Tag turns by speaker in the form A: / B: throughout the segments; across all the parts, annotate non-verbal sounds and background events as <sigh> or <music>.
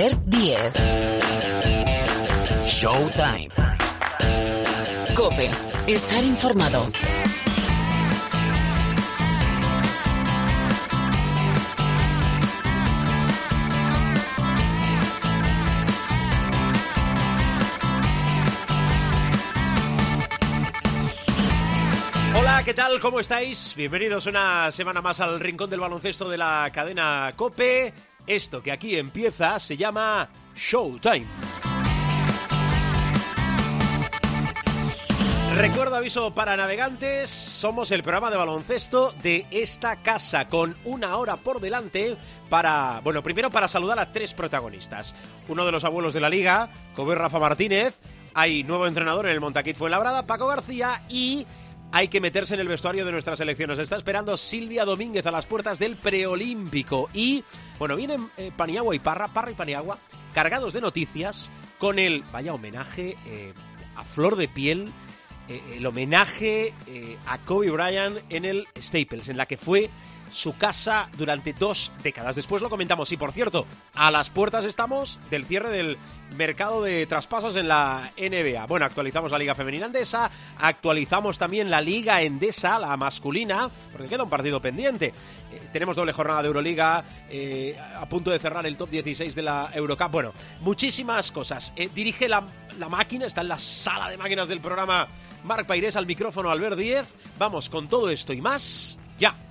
A: Albert Diez.
B: Showtime.
A: Cope. Estar informado.
C: Hola, ¿qué tal? ¿Cómo estáis? Bienvenidos una semana más al Rincón del Baloncesto de la cadena Cope. Esto que aquí empieza se llama Showtime. Recuerdo aviso para navegantes, somos el programa de baloncesto de esta casa con una hora por delante para, bueno, primero para saludar a tres protagonistas. Uno de los abuelos de la liga, como es Rafa Martínez, hay nuevo entrenador en el Montaquit Fuenlabrada, Paco García y hay que meterse en el vestuario de nuestras selecciones. Está esperando Silvia Domínguez a las puertas del preolímpico. Y, bueno, vienen eh, Paniagua y Parra, Parra y Paniagua, cargados de noticias con el, vaya homenaje eh, a flor de piel, eh, el homenaje a Kobe Bryant en el Staples, en la que fue su casa durante dos décadas. Después lo comentamos. Y por cierto, a las puertas estamos del cierre del mercado de traspasos en la NBA. Bueno, actualizamos la Liga Femenina Endesa, actualizamos también la Liga Endesa, la masculina, porque queda un partido pendiente. Eh, tenemos doble jornada de Euroliga, eh, a punto de cerrar el top 16 de la Eurocup. Bueno, muchísimas cosas. Eh, dirige la, la máquina, está en la sala de máquinas del programa Marc Pairés al micrófono Albert 10. Vamos con todo esto y más, ya.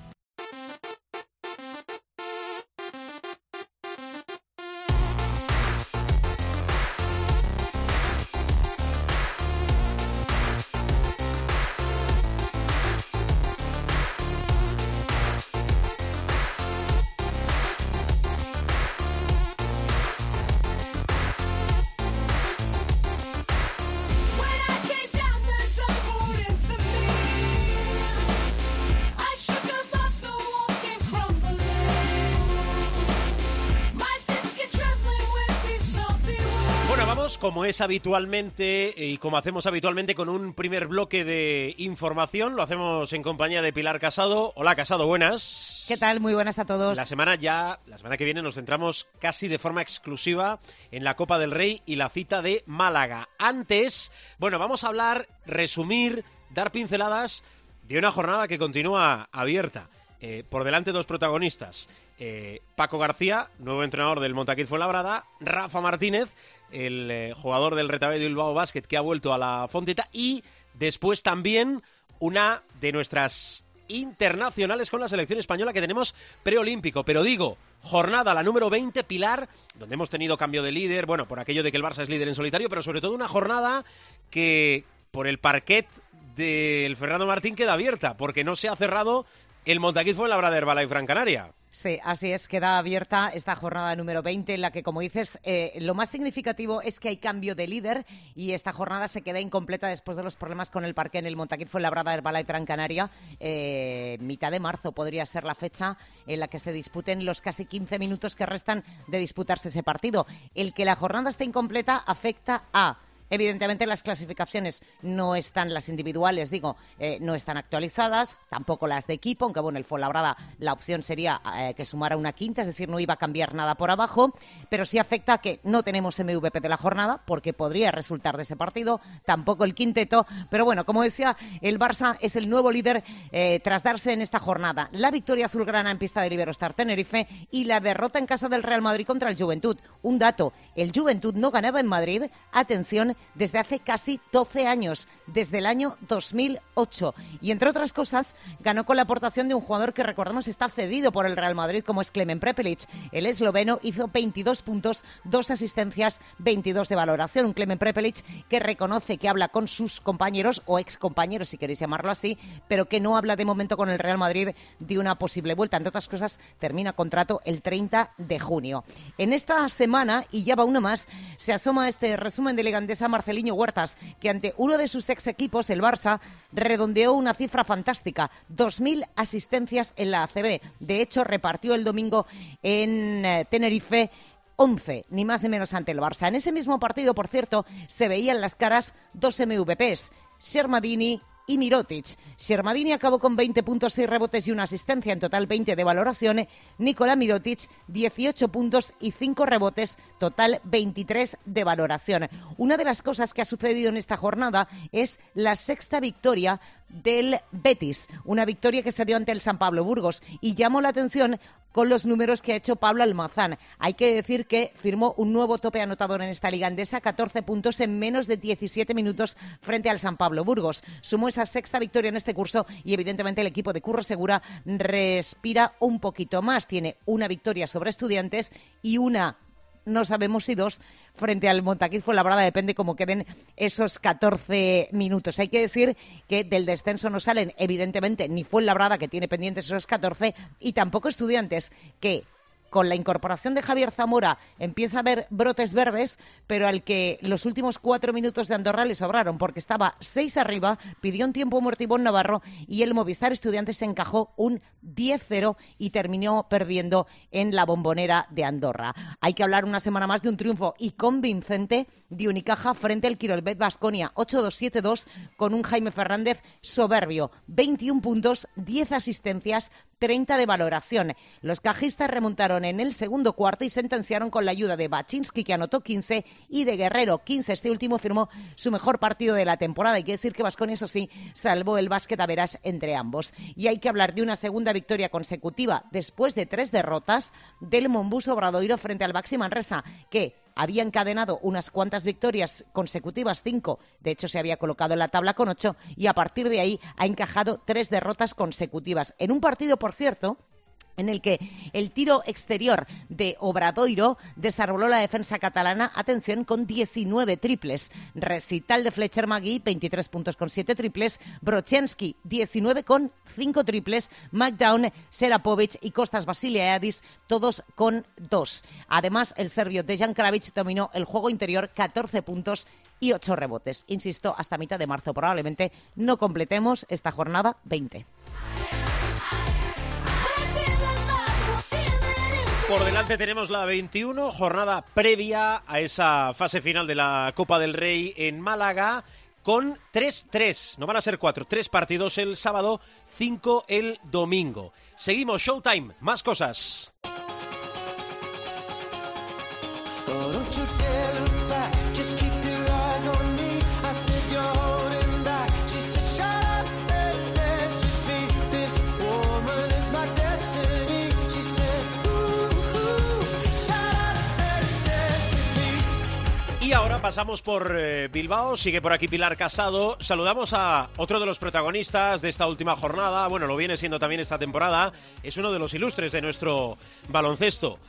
C: Como es habitualmente y como hacemos habitualmente con un primer bloque de información. Lo hacemos en compañía de Pilar Casado. Hola Casado, buenas.
D: ¿Qué tal? Muy buenas a todos.
C: La semana ya, la semana que viene nos centramos casi de forma exclusiva en la Copa del Rey y la cita de Málaga. Antes, bueno, vamos a hablar, resumir, dar pinceladas de una jornada que continúa abierta. Eh, por delante dos protagonistas. Eh, Paco García, nuevo entrenador del Montaquit Fuenlabrada, Rafa Martínez, el eh, jugador del Retabello Bilbao Basket que ha vuelto a la Fonteta y después también una de nuestras internacionales con la selección española que tenemos preolímpico. Pero digo, jornada la número 20, Pilar, donde hemos tenido cambio de líder, bueno, por aquello de que el Barça es líder en solitario, pero sobre todo una jornada que por el parquet del Fernando Martín queda abierta, porque no se ha cerrado el Montaquit fue en la Brada Herbala y Gran Canaria.
D: Sí, así es, queda abierta esta jornada número 20 en la que, como dices, eh, lo más significativo es que hay cambio de líder y esta jornada se queda incompleta después de los problemas con el parque en el Montaquit fue la Brada Herbala y Gran Canaria. Eh, mitad de marzo podría ser la fecha en la que se disputen los casi 15 minutos que restan de disputarse ese partido. El que la jornada esté incompleta afecta a Evidentemente las clasificaciones no están, las individuales, digo, eh, no están actualizadas, tampoco las de equipo, aunque bueno, el Fuenlabrada la opción sería eh, que sumara una quinta, es decir, no iba a cambiar nada por abajo, pero sí afecta que no tenemos MVP de la jornada, porque podría resultar de ese partido, tampoco el quinteto, pero bueno, como decía, el Barça es el nuevo líder eh, tras darse en esta jornada la victoria azulgrana en pista de Iberostar Tenerife y la derrota en casa del Real Madrid contra el Juventud. Un dato, el Juventud no ganaba en Madrid, atención, desde hace casi 12 años, desde el año 2008. Y entre otras cosas, ganó con la aportación de un jugador que recordamos está cedido por el Real Madrid, como es Klemen Prepelic. El esloveno hizo 22 puntos, dos asistencias, 22 de valoración. Un Klemen Prepelic que reconoce que habla con sus compañeros o excompañeros, si queréis llamarlo así, pero que no habla de momento con el Real Madrid de una posible vuelta. Entre otras cosas, termina contrato el 30 de junio. En esta semana, y ya va uno más, se asoma este resumen de Ligandesa Marceliño Huertas, que ante uno de sus ex equipos, el Barça, redondeó una cifra fantástica, 2.000 asistencias en la ACB. De hecho, repartió el domingo en eh, Tenerife 11, ni más ni menos ante el Barça. En ese mismo partido, por cierto, se veían las caras dos MVPs, Shermadini y Mirotic. Shermadini acabó con 20 puntos, 6 rebotes y una asistencia, en total 20 de valoración. Nikola Mirotic, 18 puntos y 5 rebotes, total 23 de valoración. Una de las cosas que ha sucedido en esta jornada es la sexta victoria del Betis, una victoria que se dio ante el San Pablo Burgos y llamó la atención con los números que ha hecho Pablo Almazán. Hay que decir que firmó un nuevo tope anotador en esta liga andesa, 14 puntos en menos de 17 minutos frente al San Pablo Burgos. Sumó esa sexta victoria en este curso y evidentemente el equipo de Curro Segura respira un poquito más. Tiene una victoria sobre estudiantes y una no sabemos si dos frente al Montaquit Fuenlabrada, depende cómo queden esos 14 minutos. Hay que decir que del descenso no salen, evidentemente, ni Fuenlabrada, que tiene pendientes esos 14, y tampoco estudiantes, que con la incorporación de Javier Zamora empieza a haber brotes verdes, pero al que los últimos cuatro minutos de Andorra le sobraron, porque estaba seis arriba, pidió un tiempo muerto Ivonne Navarro y el Movistar Estudiantes se encajó un 10-0 y terminó perdiendo en la bombonera de Andorra. Hay que hablar una semana más de un triunfo y convincente de Unicaja frente al Quirolbet Basconia 8-2-7-2 con un Jaime Fernández soberbio, 21 puntos, 10 asistencias, 30 de valoración. Los cajistas remontaron en el segundo cuarto y sentenciaron con la ayuda de Baczynski, que anotó 15, y de Guerrero, 15. Este último firmó su mejor partido de la temporada. Hay que decir que Vasconia, eso sí, salvó el básquet a veras entre ambos. Y hay que hablar de una segunda victoria consecutiva después de tres derrotas del Monbus Obradoiro frente al Baxi Manresa, que había encadenado unas cuantas victorias consecutivas, cinco, de hecho se había colocado en la tabla con ocho, y a partir de ahí ha encajado tres derrotas consecutivas. En un partido, por cierto, en el que el tiro exterior de Obradoiro desarrolló la defensa catalana, atención, con 19 triples. Recital de Fletcher Magui, 23 puntos con 7 triples. Brochensky, 19 con 5 triples. McDown, Serapovic y Costas Basiliadis, todos con 2. Además, el serbio Dejan Kravic dominó el juego interior, 14 puntos y 8 rebotes. Insisto, hasta mitad de marzo probablemente no completemos esta jornada 20.
C: Por delante tenemos la 21, jornada previa a esa fase final de la Copa del Rey en Málaga, con 3-3, no van a ser 4, 3 partidos el sábado, 5 el domingo. Seguimos, Showtime, más cosas. Pasamos por eh, Bilbao, sigue por aquí Pilar Casado. Saludamos a otro de los protagonistas de esta última jornada, bueno, lo viene siendo también esta temporada, es uno de los ilustres de nuestro baloncesto.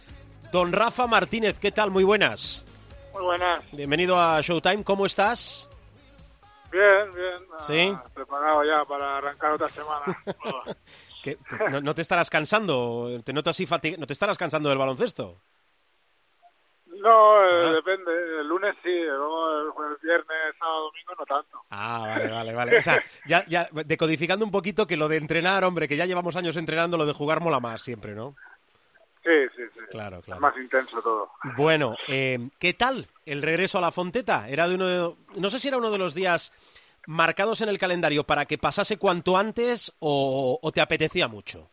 C: Don Rafa Martínez, ¿qué tal? Muy buenas.
E: Muy buenas.
C: Bienvenido a Showtime, ¿cómo estás?
E: Bien, bien. Ah,
C: Sí.
E: Preparado ya para arrancar otra semana. <laughs>
C: ¿Qué- te- no, no te estarás cansando? ¿Te noto así fatig- ¿No te estarás cansando del baloncesto?
E: No, eh, depende. El lunes sí, luego el, viernes, sábado, domingo no tanto.
C: Ah, vale, vale, vale. O sea, ya, ya decodificando un poquito que lo de entrenar, hombre, que ya llevamos años entrenando, lo de jugar mola más siempre, ¿no?
E: Sí, sí, sí.
C: Claro,
E: Es
C: claro.
E: más intenso todo.
C: Bueno, eh, ¿qué tal el regreso a la Fonteta? Era de uno de- no sé si era uno de los días marcados en el calendario para que pasase cuanto antes o, o te apetecía mucho.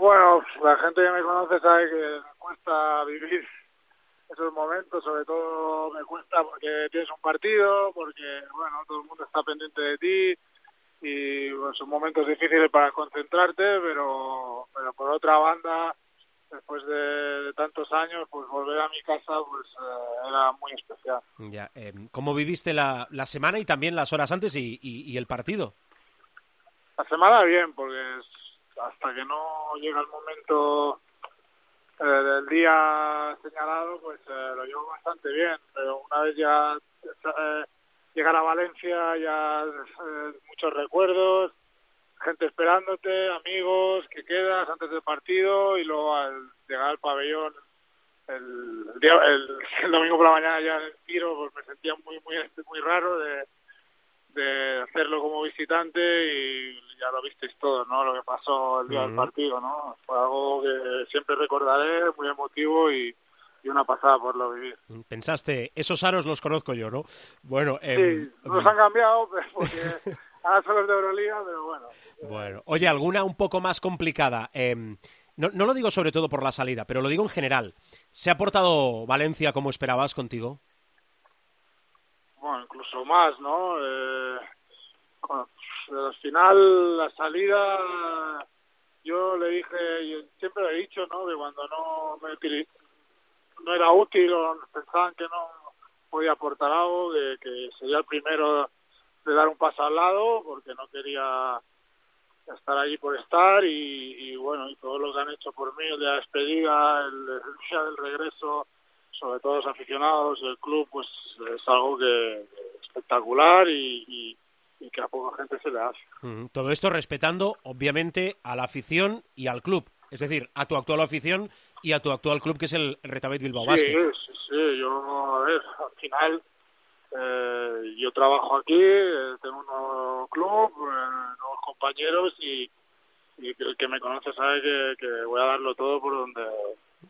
E: Bueno, la gente que me conoce sabe que me cuesta vivir esos momentos, sobre todo me cuesta porque tienes un partido, porque bueno, todo el mundo está pendiente de ti y bueno, son momentos difíciles para concentrarte, pero pero por otra banda, después de, de tantos años, pues volver a mi casa pues eh, era muy especial.
C: Ya, eh, ¿Cómo viviste la, la semana y también las horas antes y, y- y el partido?
E: La semana bien, porque hasta que no llega el momento eh, del día señalado, pues eh, lo llevo bastante bien. Pero una vez ya eh, llegar a Valencia, ya eh, muchos recuerdos, gente esperándote, amigos que quedas antes del partido y luego al llegar al pabellón el, el el domingo por la mañana ya en el tiro, pues me sentía muy muy muy raro de de hacerlo como visitante y ya lo visteis todo, ¿no? Lo que pasó el día del partido, ¿no? Fue algo que siempre recordaré, muy emotivo y, y una pasada poderlo vivir.
C: Pensaste, esos aros los conozco yo, ¿no? Bueno,
E: Sí,
C: em,
E: nos han cambiado porque <laughs> ahora son los de Euroliga, pero bueno.
C: Bueno, oye, alguna un poco más complicada. Em, no, no lo digo sobre todo por la salida, pero lo digo en general. ¿Se ha portado Valencia como esperabas contigo?
E: Bueno, incluso más, ¿no? Eh, con- al final, la salida, yo le dije, yo siempre he dicho, ¿no? Que cuando no me no era útil o pensaban que no podía aportar algo, que, que sería el primero de dar un paso al lado, porque no quería estar allí por estar y, y bueno, y todo lo que han hecho por mí, de despedida, el, el día del regreso, sobre todo los aficionados del club, pues es algo que espectacular y, y, y que a poca gente se le hace.
C: Mm, Todo esto respetando, obviamente, a la afición y al club. Es decir, a tu actual afición y a tu actual club, que es el Retabet Bilbao
E: Sí,
C: Basket.
E: sí, sí, yo, a ver, al final eh, yo trabajo aquí, eh, tengo un nuevo club, eh, nuevos compañeros y, y el que me conoce sabe que, que voy a darlo todo por donde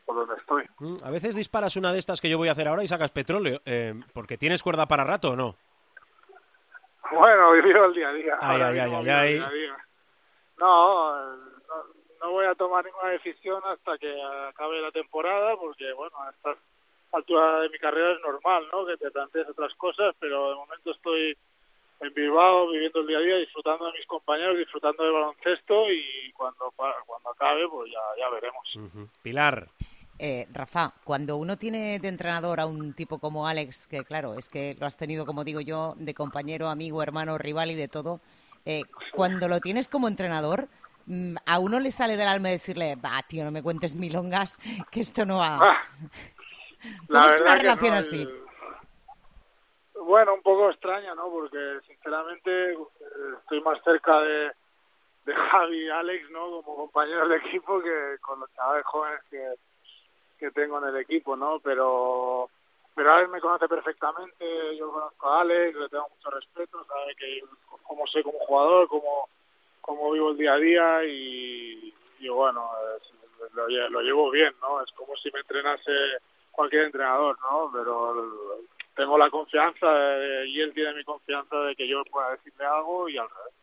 E: por donde estoy.
C: Mm, A veces disparas una de estas que yo voy a hacer ahora y sacas petróleo. eh, porque tienes cuerda para rato o no.
E: Bueno, <laughs> vivo el día a día.
C: Ay, ay, ay, ay, ay.
E: día a día. No, no, no voy a tomar ninguna decisión hasta que acabe la temporada, porque bueno, a esta altura de mi carrera es normal, ¿no? Que te plantees otras cosas, pero de momento estoy en Bilbao viviendo el día a día, disfrutando de mis compañeros, disfrutando del baloncesto y cuando cuando acabe, pues ya, ya veremos.
C: Pilar,
D: Eh, Rafa, cuando uno tiene de entrenador a un tipo como Alex, que claro, es que lo has tenido, como digo yo, de compañero, amigo, hermano, rival y de todo, eh, cuando lo tienes como entrenador, mm, a uno le sale del alma decirle, va, tío, no me cuentes milongas, <laughs> que esto no va.
E: Ah, <laughs>
D: ¿Cómo es una relación
E: no,
D: así?
E: Bueno, un poco extraña, ¿no? Porque sinceramente eh, estoy más cerca de, Javi y Alex, ¿no? Como compañeros de equipo que con los chavales jóvenes que, tengo en el equipo, ¿no? Pero pero Alex me conoce perfectamente, yo conozco a Alex, le tengo mucho respeto, sabe que cómo soy como jugador, cómo, cómo vivo el día a día y, y bueno, lo, lo llevo bien, ¿no? Es como si me entrenase cualquier entrenador, ¿no? Pero tengo la confianza de- y él tiene mi confianza de que yo pueda decirle algo y al revés.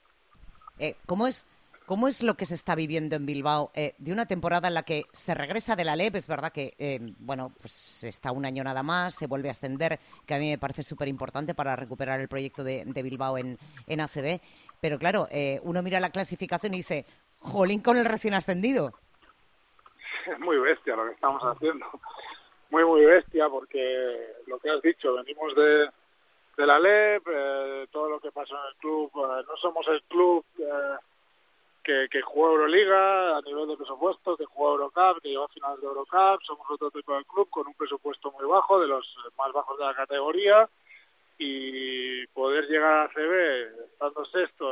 D: Eh, ¿cómo, es, ¿Cómo es lo que se está viviendo en Bilbao eh, de una temporada en la que se regresa de la LEP? Es verdad que, eh, bueno, pues está un año nada más, se vuelve a ascender, que a mí me parece súper importante para recuperar el proyecto de, de Bilbao en, en ACB. Pero claro, eh, uno mira la clasificación y dice, jolín con el recién ascendido. <laughs>
E: es muy bestia lo que estamos haciendo. Muy, muy bestia porque lo que has dicho, venimos de, de la LEP, eh, todo lo que pasó en el club, eh, no somos el club eh, que, que jugó Euroliga a nivel de presupuesto, que jugó Eurocup, que llegó a finales de Eurocup, somos otro tipo de club con un presupuesto muy bajo, de los más bajos de la categoría, y poder llegar a CB estando sexto,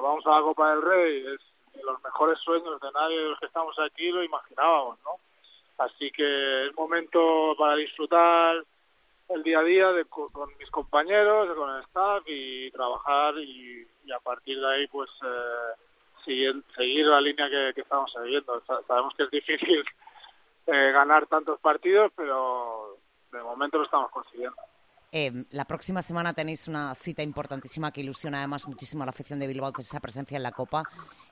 E: vamos a la Copa del Rey, es de los mejores sueños de nadie de los que estamos aquí lo imaginábamos, ¿no? Así que es momento para disfrutar el día a día de, co- con mis compañeros, con el staff y trabajar y, a partir de ahí pues eh, seguir, la línea que, estamos siguiendo. Sa- Sabemos que es difícil <laughs> eh, ganar tantos partidos, pero de momento lo estamos consiguiendo.
D: Eh, la próxima semana tenéis una cita importantísima que ilusiona además muchísimo a la afición de Bilbao, que es esa presencia en la Copa.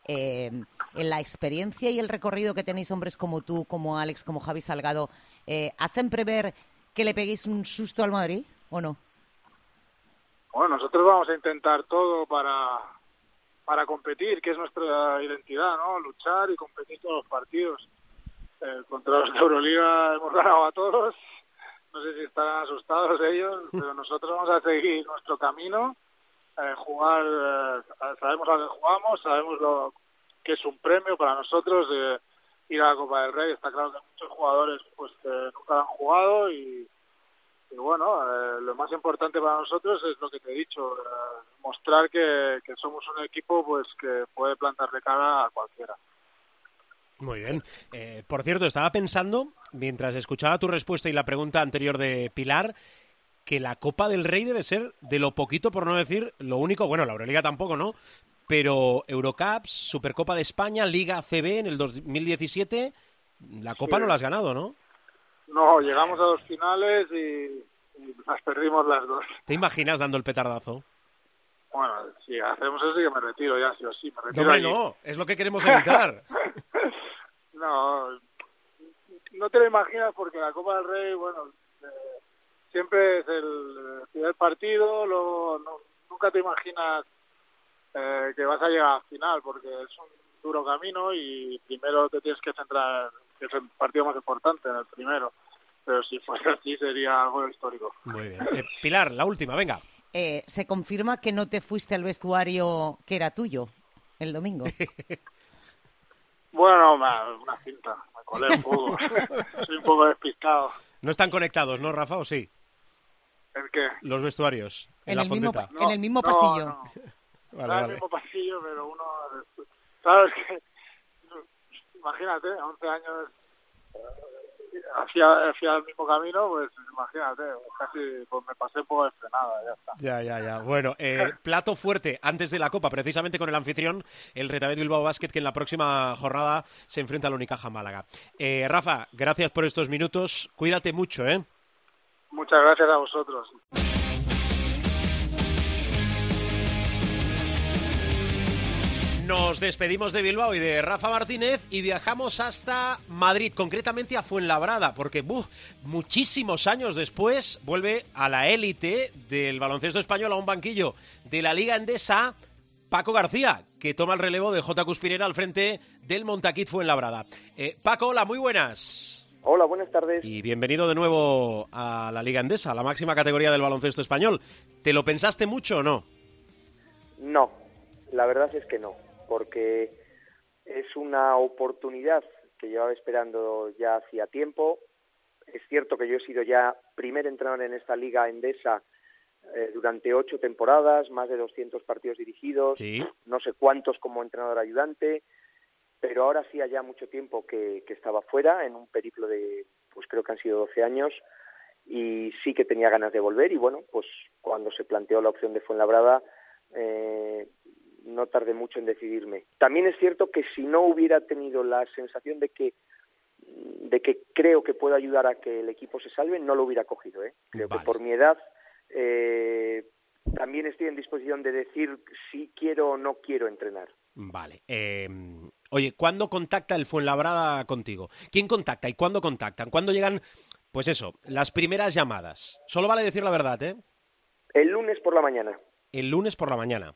D: Eh, en la experiencia y el recorrido que tenéis hombres como tú, como Alex, como Javi Salgado, eh, ¿hacen prever que le peguéis un susto al Madrid o no?
E: Bueno, nosotros vamos a intentar todo para, para competir, que es nuestra identidad, ¿no? Luchar y competir todos los partidos. Eh, contra los de Euroliga hemos ganado a todos. No sé si estarán asustados ellos, <laughs> pero nosotros vamos a seguir nuestro camino, eh, jugar, eh, sabemos a que jugamos, sabemos lo que es un premio para nosotros de ir a la Copa del Rey. Está claro que muchos jugadores pues eh, nunca han jugado y, y bueno, eh, lo más importante para nosotros es lo que te he dicho, eh, mostrar que, que somos un equipo pues que puede plantarle cara a cualquiera.
C: Muy bien. Eh, por cierto, estaba pensando, mientras escuchaba tu respuesta y la pregunta anterior de Pilar, que la Copa del Rey debe ser de lo poquito, por no decir lo único, bueno, la Euroliga tampoco, ¿no? Pero Eurocup, Supercopa de España, Liga CB en el 2017, la Copa
E: Sí.
C: no la has ganado, ¿no?
E: No, llegamos a dos finales y, y las perdimos las dos.
C: ¿Te imaginas dando el petardazo?
E: Bueno, si hacemos eso, yo me retiro ya, sí o sí. Me
C: No,
E: retiro
C: hombre,
E: allí.
C: no, es lo que queremos evitar. <laughs>
E: no, no te lo imaginas porque la Copa del Rey, bueno, siempre es el primer partido, luego no- nunca te imaginas eh, que vas a llegar al final porque es un duro camino y primero te tienes que centrar, que es el partido más importante, en el primero. Pero si fuera así sería algo histórico.
C: Muy bien. Eh, Pilar, la última, venga.
D: Eh, ¿Se confirma que no te fuiste al vestuario que era tuyo el domingo? <laughs>
E: Bueno, ma- una cinta, me colé un poco, <laughs> soy un poco despistado.
C: No están conectados, ¿no, Rafa? ¿O sí?
E: ¿El qué?
C: Los vestuarios. En,
D: En
C: la
D: el mismo En el mismo
E: no,
D: pasillo.
E: no. <laughs>
C: Vale,
E: Está en el mismo pasillo, pero uno... ¿Sabes que <laughs> Imagínate, 11 años eh, hacía, hacía el mismo camino, pues imagínate, casi pues me pasé un poco de frenada, ya está.
C: Ya, ya, ya. Bueno, eh, <laughs> plato fuerte antes de la Copa, precisamente con el anfitrión, el Retabet Bilbao Basket, que en la próxima jornada se enfrenta al Unicaja Málaga. Eh, Rafa, gracias por estos minutos. Cuídate mucho, ¿eh?
E: Muchas gracias a vosotros.
C: Nos despedimos de Bilbao y de Rafa Martínez y viajamos hasta Madrid, concretamente a Fuenlabrada, porque ¡buf! muchísimos años después vuelve a la élite del baloncesto español a un banquillo de la Liga Endesa Paco García, que toma el relevo de J. Cuspinera al frente del Montaquit Fuenlabrada. Eh, Paco, hola, muy buenas.
F: Hola, buenas tardes.
C: Y bienvenido de nuevo a la Liga Endesa, la máxima categoría del baloncesto español. ¿Te lo pensaste mucho o no?
F: No, la verdad es que no, porque es una oportunidad que llevaba esperando ya hacía tiempo. Es cierto que yo he sido ya primer entrenador en esta liga endesa eh, durante ocho temporadas, más de 200 partidos dirigidos,
C: Sí.
F: no sé cuántos como entrenador ayudante, pero ahora hacía ya mucho tiempo que, que estaba fuera en un periplo de, pues creo que han sido 12 años y sí que tenía ganas de volver y bueno, pues cuando se planteó la opción de Fuenlabrada eh, no tardé mucho en decidirme. También es cierto que si no hubiera tenido la sensación de que de que creo que puedo ayudar a que el equipo se salve, no lo hubiera cogido. ¿eh? Creo
C: Vale.
F: que por mi edad eh, también estoy en disposición de decir si quiero o no quiero entrenar.
C: Vale. eh, oye, ¿cuándo contacta el Fuenlabrada contigo? ¿Quién contacta y cuándo contactan? ¿Cuándo llegan, pues eso, las primeras llamadas? Solo vale decir la verdad, ¿eh?
F: El lunes por la mañana.
C: El lunes por la mañana.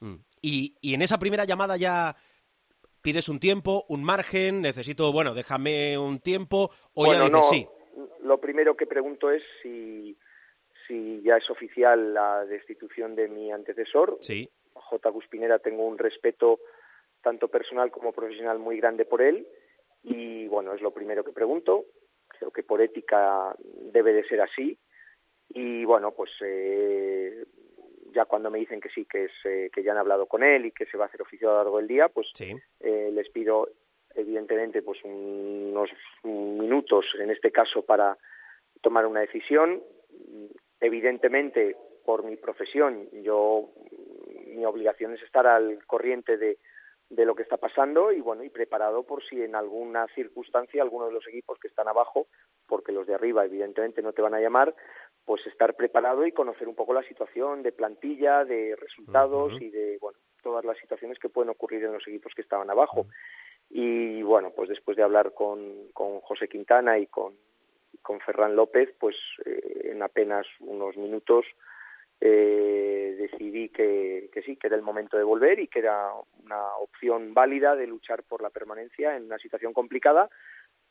C: Mm. Y, y en esa primera llamada ya pides un tiempo, un margen, necesito, bueno, déjame un tiempo, o ya dices
F: no,
C: sí.
F: lo primero que pregunto es si, si ya es oficial la destitución de mi antecesor.
C: Sí.
F: J. Guspinera tengo un respeto tanto personal como profesional muy grande por él y bueno, es lo primero que pregunto. Creo que por ética debe de ser así y bueno, pues eh, ya cuando me dicen que sí, que, es, eh, que ya han hablado con él y que se va a hacer oficial a lo largo del día, pues
C: Sí.
F: eh, les pido evidentemente pues unos minutos en este caso para tomar una decisión evidentemente por mi profesión yo mi obligación es estar al corriente de, de lo que está pasando y bueno y preparado por si en alguna circunstancia alguno de los equipos que están abajo porque los de arriba evidentemente no te van a llamar pues estar preparado y conocer un poco la situación de plantilla de resultados y de bueno todas las situaciones que pueden ocurrir en los equipos que estaban abajo. Y bueno pues después de hablar con, con José Quintana y con con Ferran López pues eh, en apenas unos minutos eh, decidí que, que sí, que era el momento de volver y que era una opción válida de luchar por la permanencia en una situación complicada,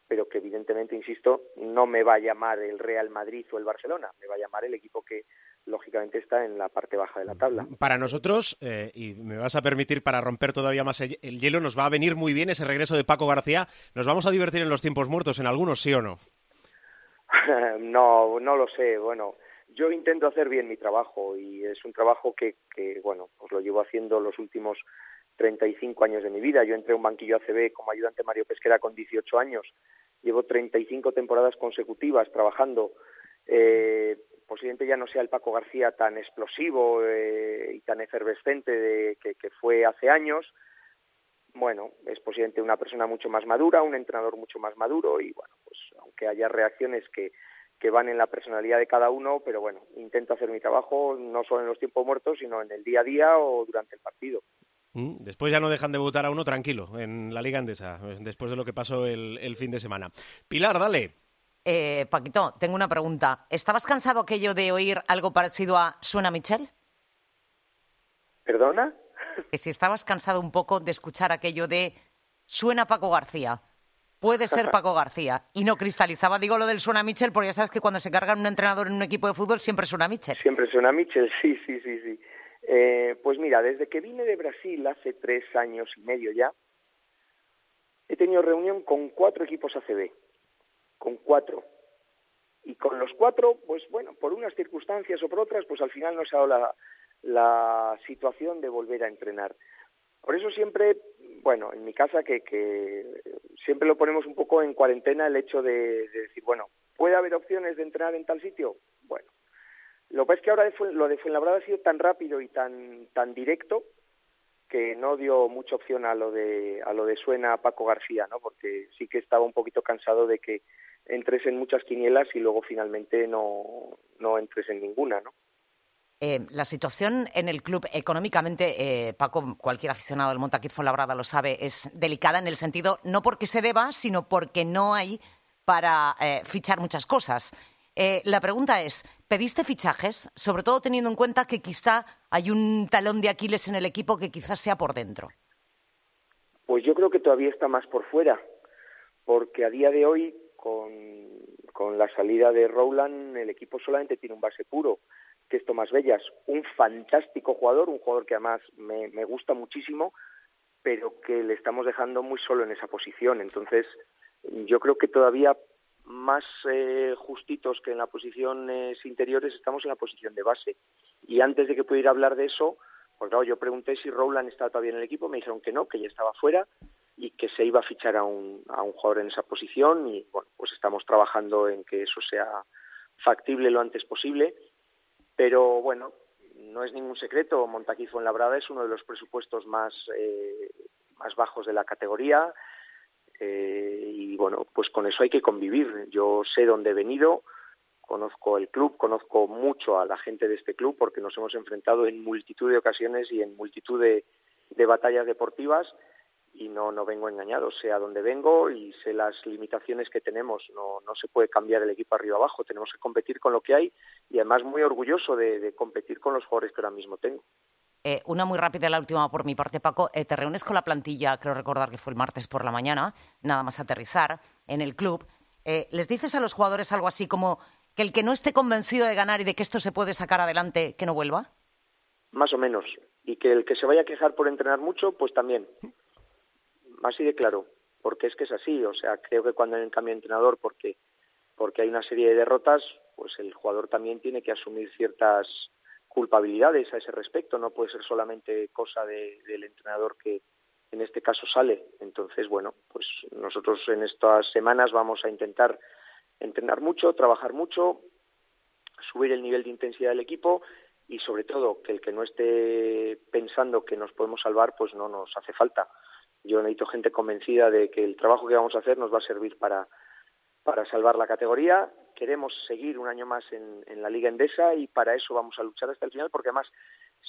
F: pero que evidentemente, insisto, no me va a llamar el Real Madrid o el Barcelona, me va a llamar el equipo que lógicamente está en la parte baja de la tabla.
C: Para nosotros, eh, y me vas a permitir para romper todavía más el, el hielo, nos va a venir muy bien ese regreso de Paco García. ¿Nos vamos a divertir en los tiempos muertos en algunos, sí o no? <laughs>
F: no, no lo sé. Bueno, yo intento hacer bien mi trabajo y es un trabajo que, que bueno, pues lo llevo haciendo los últimos 35 años de mi vida. Yo entré a un banquillo ACB como ayudante Mario Pesquera con 18 años. Llevo 35 temporadas consecutivas trabajando. Eh, posiblemente ya no sea el Paco García tan explosivo eh, y tan efervescente de, que, que fue hace años. Bueno, es posiblemente una persona mucho más madura, un entrenador mucho más maduro y bueno, pues aunque que haya reacciones que, que van en la personalidad de cada uno, pero bueno, intento hacer mi trabajo no solo en los tiempos muertos, sino en el día a día o durante el partido.
C: Mm, Después ya no dejan de votar a uno tranquilo en la Liga Endesa, eh, después de lo que pasó el, el fin de semana. Pilar, dale.
D: Eh, Paquito, tengo una pregunta. ¿Estabas cansado aquello de oír algo parecido a Suena Michelle?
F: ¿Perdona?
D: Que si estabas cansado un poco de escuchar aquello de Suena Paco García. Puede ser Paco García. Y no cristalizaba, digo lo del Suena Michel, porque ya sabes que cuando se carga un entrenador en un equipo de fútbol siempre suena Michel.
F: Siempre suena Mitchell, sí, sí, sí, sí. Eh, pues mira, desde que vine de Brasil hace tres años y medio ya, he tenido reunión con cuatro equipos ACB, con cuatro. Y con los cuatro, pues bueno, por unas circunstancias o por otras, pues al final no se ha dado la, la situación de volver a entrenar. Por eso siempre, bueno, en mi casa que, que siempre lo ponemos un poco en cuarentena el hecho de, de decir, bueno, ¿puede haber opciones de entrenar en tal sitio? Bueno, lo que pasa es que ahora de lo de Fuenlabrada ha sido tan rápido y tan tan directo que no dio mucha opción a lo de a lo de suena Paco García, ¿no? Porque sí que estaba un poquito cansado de que entres en muchas quinielas y luego finalmente no no entres en ninguna, ¿no?
D: Eh, la situación en el club económicamente, eh, Paco, cualquier aficionado del Montaquit Fuenlabrada lo sabe, es delicada en el sentido no porque se deba, sino porque no hay para eh, fichar muchas cosas. Eh, la pregunta es, ¿pediste fichajes? Sobre todo teniendo en cuenta que quizá hay un talón de Aquiles en el equipo que quizás sea por dentro.
F: Pues yo creo que todavía está más por fuera, porque a día de hoy, con, con la salida de Rowland, el equipo solamente tiene un base puro, que es Tomás Bellas, un fantástico jugador, un jugador que además me, me gusta muchísimo, pero que le estamos dejando muy solo en esa posición. Entonces, yo creo que todavía más eh, justitos que en las posiciones interiores estamos en la posición de base. Y antes de que pudiera hablar de eso, pues claro, yo pregunté si Rowland estaba todavía en el equipo, me dijeron que no, que ya estaba fuera y que se iba a fichar a un, a un jugador en esa posición y bueno, pues estamos trabajando en que eso sea factible lo antes posible, pero bueno, no es ningún secreto, Montaquí Fuenlabrada es uno de los presupuestos más, eh, más bajos de la categoría eh, y bueno, pues con eso hay que convivir. Yo sé dónde he venido, conozco el club, conozco mucho a la gente de este club porque nos hemos enfrentado en multitud de ocasiones y en multitud de, de batallas deportivas y no, no vengo engañado, sé a dónde vengo y sé las limitaciones que tenemos. No, no se puede cambiar el equipo arriba abajo, tenemos que competir con lo que hay y además muy orgulloso de, de competir con los jugadores que ahora mismo tengo.
D: Eh, una muy rápida, la última por mi parte, Paco. Eh, te reúnes con la plantilla, creo recordar que fue el martes por la mañana, nada más aterrizar en el club. Eh, ¿Les dices a los jugadores algo así como que el que no esté convencido de ganar y de que esto se puede sacar adelante, que no vuelva?
F: Más o menos. Y que el que se vaya a quejar por entrenar mucho, pues también. Así de claro. Porque es que es así. O sea, creo que cuando hay un cambio de entrenador, porque, porque hay una serie de derrotas, pues el jugador también tiene que asumir ciertas culpabilidades a ese respecto. No puede ser solamente cosa de- del entrenador que en este caso sale. Entonces, bueno, pues nosotros en estas semanas vamos a intentar entrenar mucho, trabajar mucho, subir el nivel de intensidad del equipo y sobre todo que el que no esté pensando que nos podemos salvar pues no nos hace falta. Yo necesito gente convencida de que el trabajo que vamos a hacer nos va a servir para, para salvar la categoría. Queremos seguir un año más en, en la Liga Endesa y para eso vamos a luchar hasta el final porque además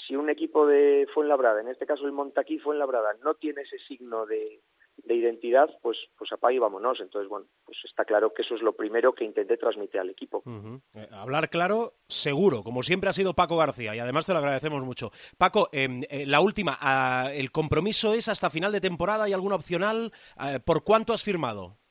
F: si un equipo de Fuenlabrada, en este caso el Montaquí Fuenlabrada, no tiene ese signo de, de identidad, pues, pues apague y vámonos. Entonces, bueno, pues está claro que eso es lo primero que intenté transmitir al equipo.
C: Eh, hablar claro, seguro, como siempre ha sido Paco García, y además te lo agradecemos mucho. Paco, eh, eh, la última, ah, ¿el compromiso es hasta final de temporada? ¿Hay alguna opcional? Ah, ¿Por cuánto has firmado?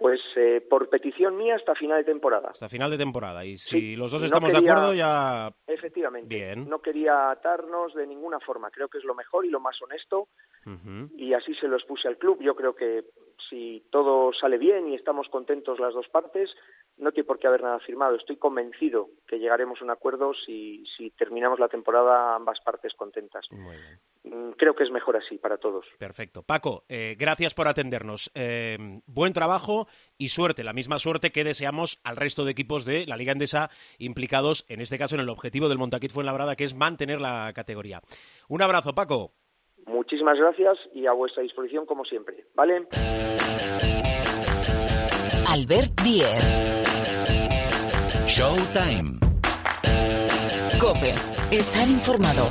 F: Pues eh, por petición mía hasta final de temporada.
C: Hasta final de temporada. Y si
F: Sí,
C: los dos
F: no
C: estamos
F: quería-
C: de acuerdo, ya.
F: Efectivamente.
C: Bien.
F: No quería atarnos de ninguna forma. Creo que es lo mejor y lo más honesto. Y así se lo expuse al club. Yo creo que si todo sale bien y estamos contentos las dos partes, no tiene por qué haber nada firmado. Estoy convencido que llegaremos a un acuerdo si, si terminamos la temporada ambas partes contentas.
C: Muy bien.
F: Mm, Creo que es mejor así para todos.
C: Perfecto. Paco, eh, gracias por atendernos. Eh, buen trabajo y suerte, la misma suerte que deseamos al resto de equipos de la Liga Endesa implicados, en este caso, en el objetivo del Montaquit Fuenlabrada, que es mantener la categoría. Un abrazo, Paco.
F: Muchísimas gracias y a vuestra disposición como siempre. ¿Vale?
A: Albert Diez.
G: Showtime.
A: Cope. Estar informado.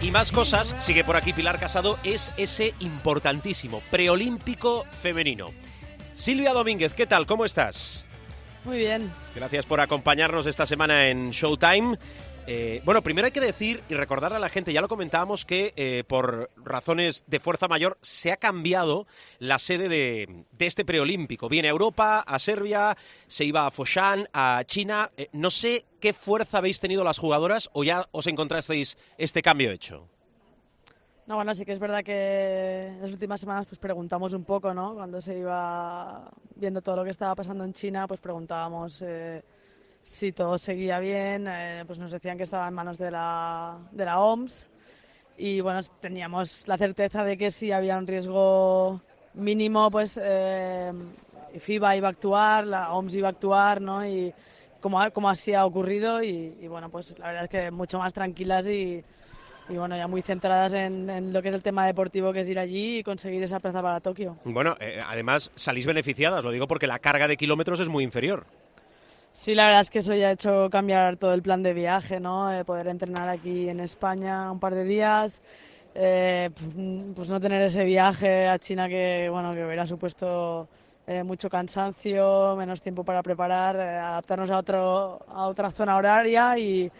C: Y más cosas, sigue por aquí Pilar Casado, es ese importantísimo preolímpico femenino. Silvia Domínguez, ¿qué tal? ¿Cómo estás?
H: Muy bien.
C: Gracias por acompañarnos esta semana en Showtime. Eh, bueno, primero hay que decir y recordar a la gente, ya lo comentábamos, que eh, por razones de fuerza mayor se ha cambiado la sede de, de este preolímpico. Viene a Europa, a Serbia, se iba a Foshan, a China. Eh, no sé qué fuerza habéis tenido las jugadoras o ya os encontrasteis este cambio hecho.
H: No, bueno, sí que es verdad que en las últimas semanas pues preguntamos un poco, ¿no? Cuando se iba viendo todo lo que estaba pasando en China, pues preguntábamos eh, si todo seguía bien, eh, pues nos decían que estaba en manos de la, de la OMS y bueno, teníamos la certeza de que si había un riesgo mínimo, pues eh, FIBA iba a actuar, la OMS iba a actuar, ¿no? Y como, como así ha ocurrido y, y bueno, pues la verdad es que mucho más tranquilas y, y bueno, ya muy centradas en, en lo que es el tema deportivo, que es ir allí y conseguir esa plaza para Tokio.
C: Bueno, eh, además salís beneficiadas, lo digo porque la carga de kilómetros es muy inferior.
H: Sí, la verdad es que eso ya ha hecho cambiar todo el plan de viaje, ¿no? Eh, poder entrenar aquí en España un par de días, eh, pues, mm, pues no tener ese viaje a China que, bueno, que hubiera supuesto eh, mucho cansancio, menos tiempo para preparar, eh, adaptarnos a, otro, a otra zona horaria y,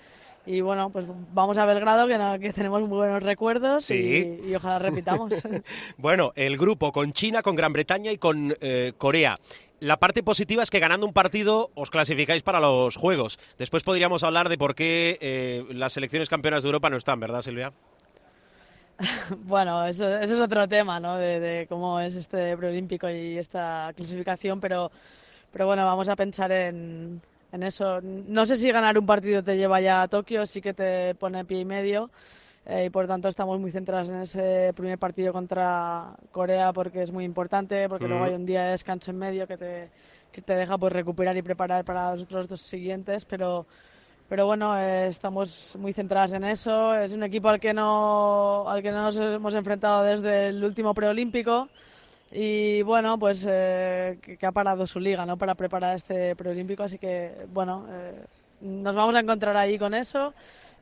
H: y bueno, pues vamos a Belgrado, que, no- que tenemos muy buenos recuerdos
C: Sí.
H: y, y ojalá repitamos. <laughs>
C: Bueno, el grupo con China, con Gran Bretaña y con eh, Corea. La parte positiva es que ganando un partido os clasificáis para los Juegos. Después podríamos hablar de por qué eh, las selecciones campeonas de Europa no están, ¿verdad, Silvia? <laughs>
H: Bueno, eso, eso es otro tema, ¿no? De, de cómo es este preolímpico y esta clasificación, pero, pero bueno, vamos a pensar en, en eso. No sé si ganar un partido te lleva ya a Tokio, sí que te pone pie y medio. eh, y por tanto estamos muy centrados en ese primer partido contra Corea porque es muy importante, porque luego
C: Mm.
H: hay un día de descanso en medio que te, que te deja pues recuperar y preparar para los otros dos siguientes, pero pero bueno, eh, estamos muy centradas en eso. Es un equipo al que no, al que no nos hemos enfrentado desde el último preolímpico y bueno, pues eh, que, ha parado su liga, ¿no? Para preparar este preolímpico, así que bueno, eh, nos vamos a encontrar ahí con eso.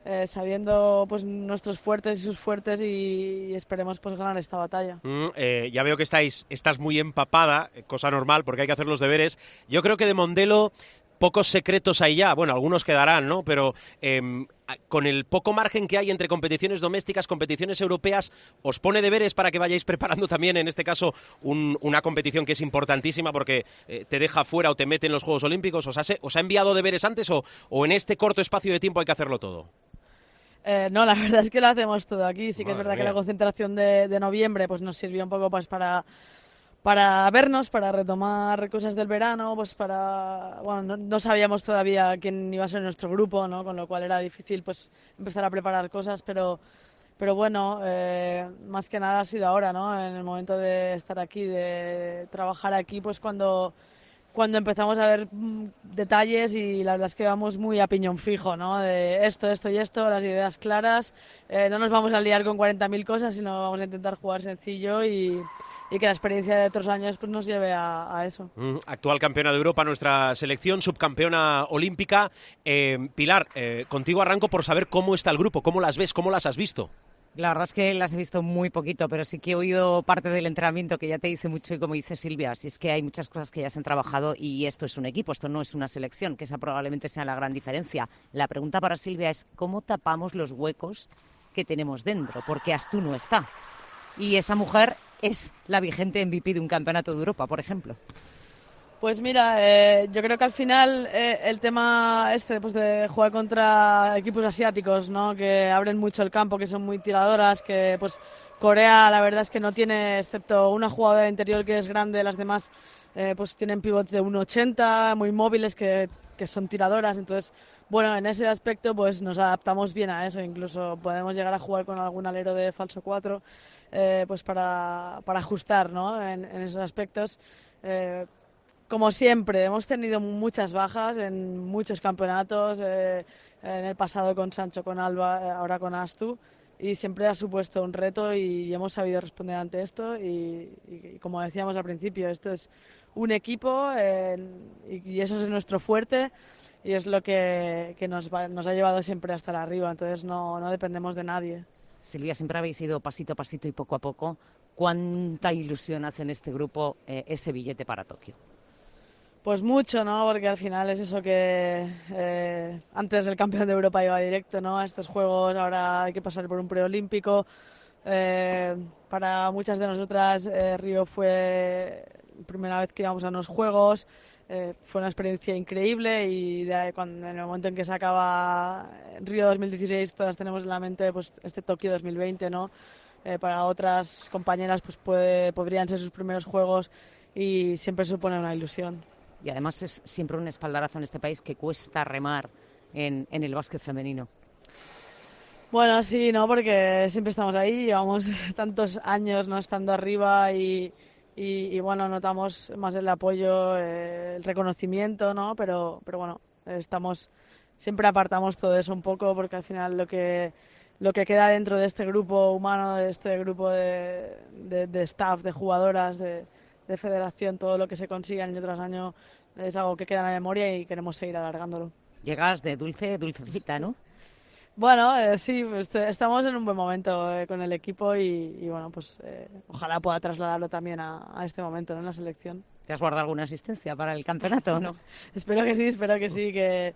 H: eh, sabiendo pues nuestros fuertes y sus fuertes y, esperemos pues ganar esta batalla.
C: Mm, ya veo que estáis, estás muy empapada, cosa normal porque hay que hacer los deberes. Yo creo que de Mondelo pocos secretos hay ya. Bueno, algunos quedarán, ¿no? Pero em, con el poco margen que hay entre competiciones domésticas, competiciones europeas, ¿os pone deberes para que vayáis <laughs> preparando también, en este caso, un- una competición que es importantísima porque eh, te deja fuera o te mete en los Juegos Olímpicos? ¿Os ha, se- os ha enviado deberes antes o, o en este corto espacio de tiempo hay que hacerlo todo?
H: Eh, no, la <laughs> verdad es que lo hacemos todo aquí. Sí que es verdad que la concentración de, de noviembre pues nos sirvió un poco pues para para vernos, para retomar cosas del verano, pues para bueno, no, no sabíamos todavía quién iba a ser nuestro grupo, ¿no? Con lo cual era difícil pues empezar a preparar cosas, pero pero bueno, eh, más que nada ha sido ahora, ¿no? En el momento de estar aquí, de trabajar aquí, pues cuando cuando empezamos a ver mm, detalles y la verdad es que vamos muy a piñón fijo, ¿no? De esto, esto y esto, las ideas claras. Eh, no nos vamos a liar con 40.000 cosas, sino vamos a intentar jugar sencillo y, y que la experiencia de otros años pues, nos lleve a, a eso.
C: Mm, Actual campeona de Europa, nuestra selección, subcampeona olímpica. Eh, Pilar, eh, contigo arranco por saber cómo está el grupo, cómo las ves, cómo las has visto.
D: La verdad es que las he visto muy poquito, pero sí que he oído parte del entrenamiento que ya te dice mucho y como dice Silvia, si es que hay muchas cosas que ya se han trabajado y esto es un equipo, esto no es una selección, que esa probablemente sea la gran diferencia. La pregunta para Silvia es cómo tapamos los huecos que tenemos dentro, porque Astú no está. Y esa mujer es la vigente MVP de un campeonato de Europa, por ejemplo.
H: Pues mira, eh, yo creo que al final eh, el tema este pues de jugar contra equipos asiáticos, ¿no? Que abren mucho el campo, que son muy tiradoras, que pues Corea la verdad es que no tiene, excepto una jugadora interior que es grande, las demás eh, pues tienen pivots de 1,80, muy móviles que que son tiradoras, entonces, bueno, en ese aspecto pues nos adaptamos bien a eso, incluso podemos llegar a jugar con algún alero de falso 4, eh, pues para, para ajustar, ¿no? En, en esos aspectos. Eh, como siempre, hemos tenido muchas bajas en muchos campeonatos, eh, en el pasado con Sancho, con Alba, eh, ahora con Astu, y siempre ha supuesto un reto y hemos sabido responder ante esto. Y, como decíamos al principio, esto es un equipo eh, y, eso es nuestro fuerte y es lo que, nos, va- nos ha llevado siempre a estar arriba, entonces no, no dependemos de nadie.
D: Silvia, siempre habéis ido pasito a pasito y poco a poco. ¿Cuánta ilusión hace en este grupo eh, ese billete para Tokio?
H: Pues mucho, ¿no? Porque al final es eso que eh, antes el campeón de Europa iba directo, ¿no? A estos juegos, ahora hay que pasar por un preolímpico. Eh, para muchas de nosotras eh, Río fue la primera vez que íbamos a unos juegos. Fue una experiencia increíble y de cuando, en el momento en que se acaba Río 2016 todas tenemos en la mente pues este Tokio 2020, ¿no? Para otras compañeras pues puede, podrían ser sus primeros juegos y siempre supone una ilusión.
D: Y además es siempre un espaldarazo en este país que cuesta remar en, en el básquet femenino.
H: Bueno, sí, ¿no? Porque siempre estamos ahí, llevamos tantos años no estando arriba y, y, bueno, notamos más el apoyo, eh, el reconocimiento, ¿no? Pero, pero bueno, estamos, siempre apartamos todo eso un poco porque al final lo que, lo que queda dentro de este grupo humano, de este grupo de, de, de staff, de jugadoras, de, de federación, todo lo que se consigue año tras año es algo que queda en la memoria y queremos seguir alargándolo.
D: Llegas de dulce, dulcecita, ¿no?
H: Bueno, eh, sí, pues, eh, estamos en un buen momento eh, con el equipo y, y, bueno, pues eh, ojalá pueda trasladarlo también a, a este momento ¿no? en la selección.
D: ¿Te has guardado alguna asistencia para el campeonato no? <laughs>
H: espero que sí, espero que sí, que,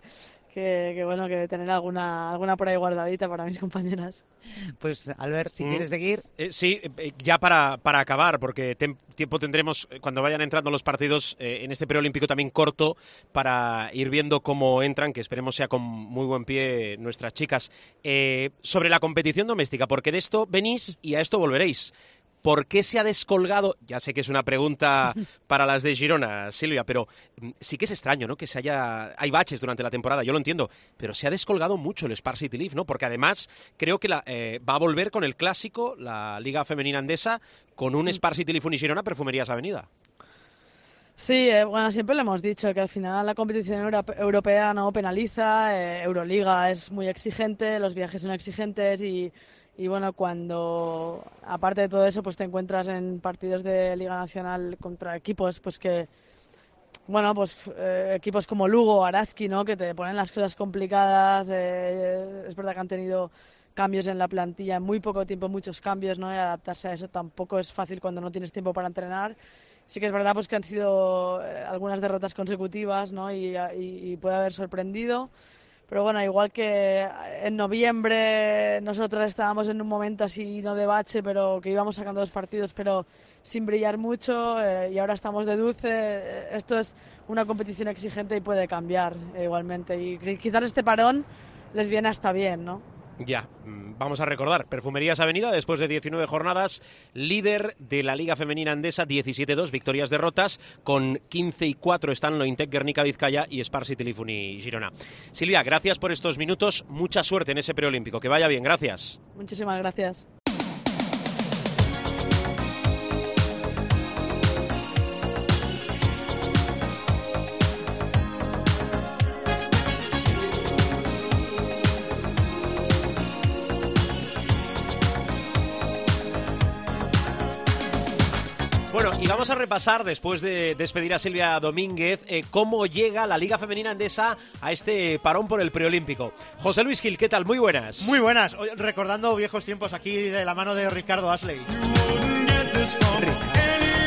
H: que, que bueno, que tener alguna, alguna por ahí guardadita para mis <laughs> compañeras.
D: Pues Albert, si
C: Mm.
D: quieres seguir,
C: Eh, sí, eh, ya para, para acabar, porque tem- tiempo tendremos eh, cuando vayan entrando los partidos eh, en este preolímpico también corto para ir viendo cómo entran, que esperemos sea con muy buen pie nuestras chicas. Eh, sobre la competición doméstica, porque de esto venís y a esto volveréis. ¿Por qué se ha descolgado? Ya sé que es una pregunta <laughs> para las de Girona, Silvia, pero mm, sí que es extraño, ¿no? Que se haya. Hay baches durante la temporada, yo lo entiendo, pero se ha descolgado mucho el Spar City Leaf, ¿no? Porque además creo que la, eh, va a volver con el clásico, la Liga Femenina Andesa, con un Spar City Leaf Unigirona Perfumerías Avenida.
H: Sí, eh, bueno, siempre lo hemos dicho, que al final la competición euro- europea no penaliza, eh, Euroliga es muy exigente, los viajes son exigentes y, y bueno, cuando aparte de todo eso, pues te encuentras en partidos de Liga Nacional contra equipos pues que, bueno, pues eh, equipos como Lugo, Araski, ¿no? Que te ponen las cosas complicadas, eh, es verdad que han tenido cambios en la plantilla en muy poco tiempo, muchos cambios, ¿no? Y adaptarse a eso tampoco es fácil cuando no tienes tiempo para entrenar. Sí que es verdad pues que han sido eh, algunas derrotas consecutivas, ¿no? Y, y- y puede haber sorprendido. Pero bueno, igual que en noviembre nosotros estábamos en un momento así, no de bache, pero que íbamos sacando dos partidos, pero sin brillar mucho, eh, y ahora estamos de dulce. eh, Esto es una competición exigente y puede cambiar eh, igualmente. Y qui- quizás este parón les viene hasta bien, ¿no?
C: Ya, mm, vamos a recordar, Perfumerías Avenida, después de 19 jornadas, líder de la Liga Femenina Andesa, 17-2, victorias, derrotas, con 15 y 4 están Lointec, Guernica, Vizcaya y Spar City Leaf Uni Girona. Silvia, gracias por estos minutos, mucha suerte en ese preolímpico, que vaya bien, gracias.
H: Muchísimas gracias.
C: Vamos a repasar, después de despedir a Silvia Domínguez, eh, cómo llega la Liga Femenina Andesa a este parón por el preolímpico. José Luis Gil, ¿qué tal? Muy buenas.
G: Muy buenas, recordando viejos tiempos aquí de la mano de Ricardo Asley.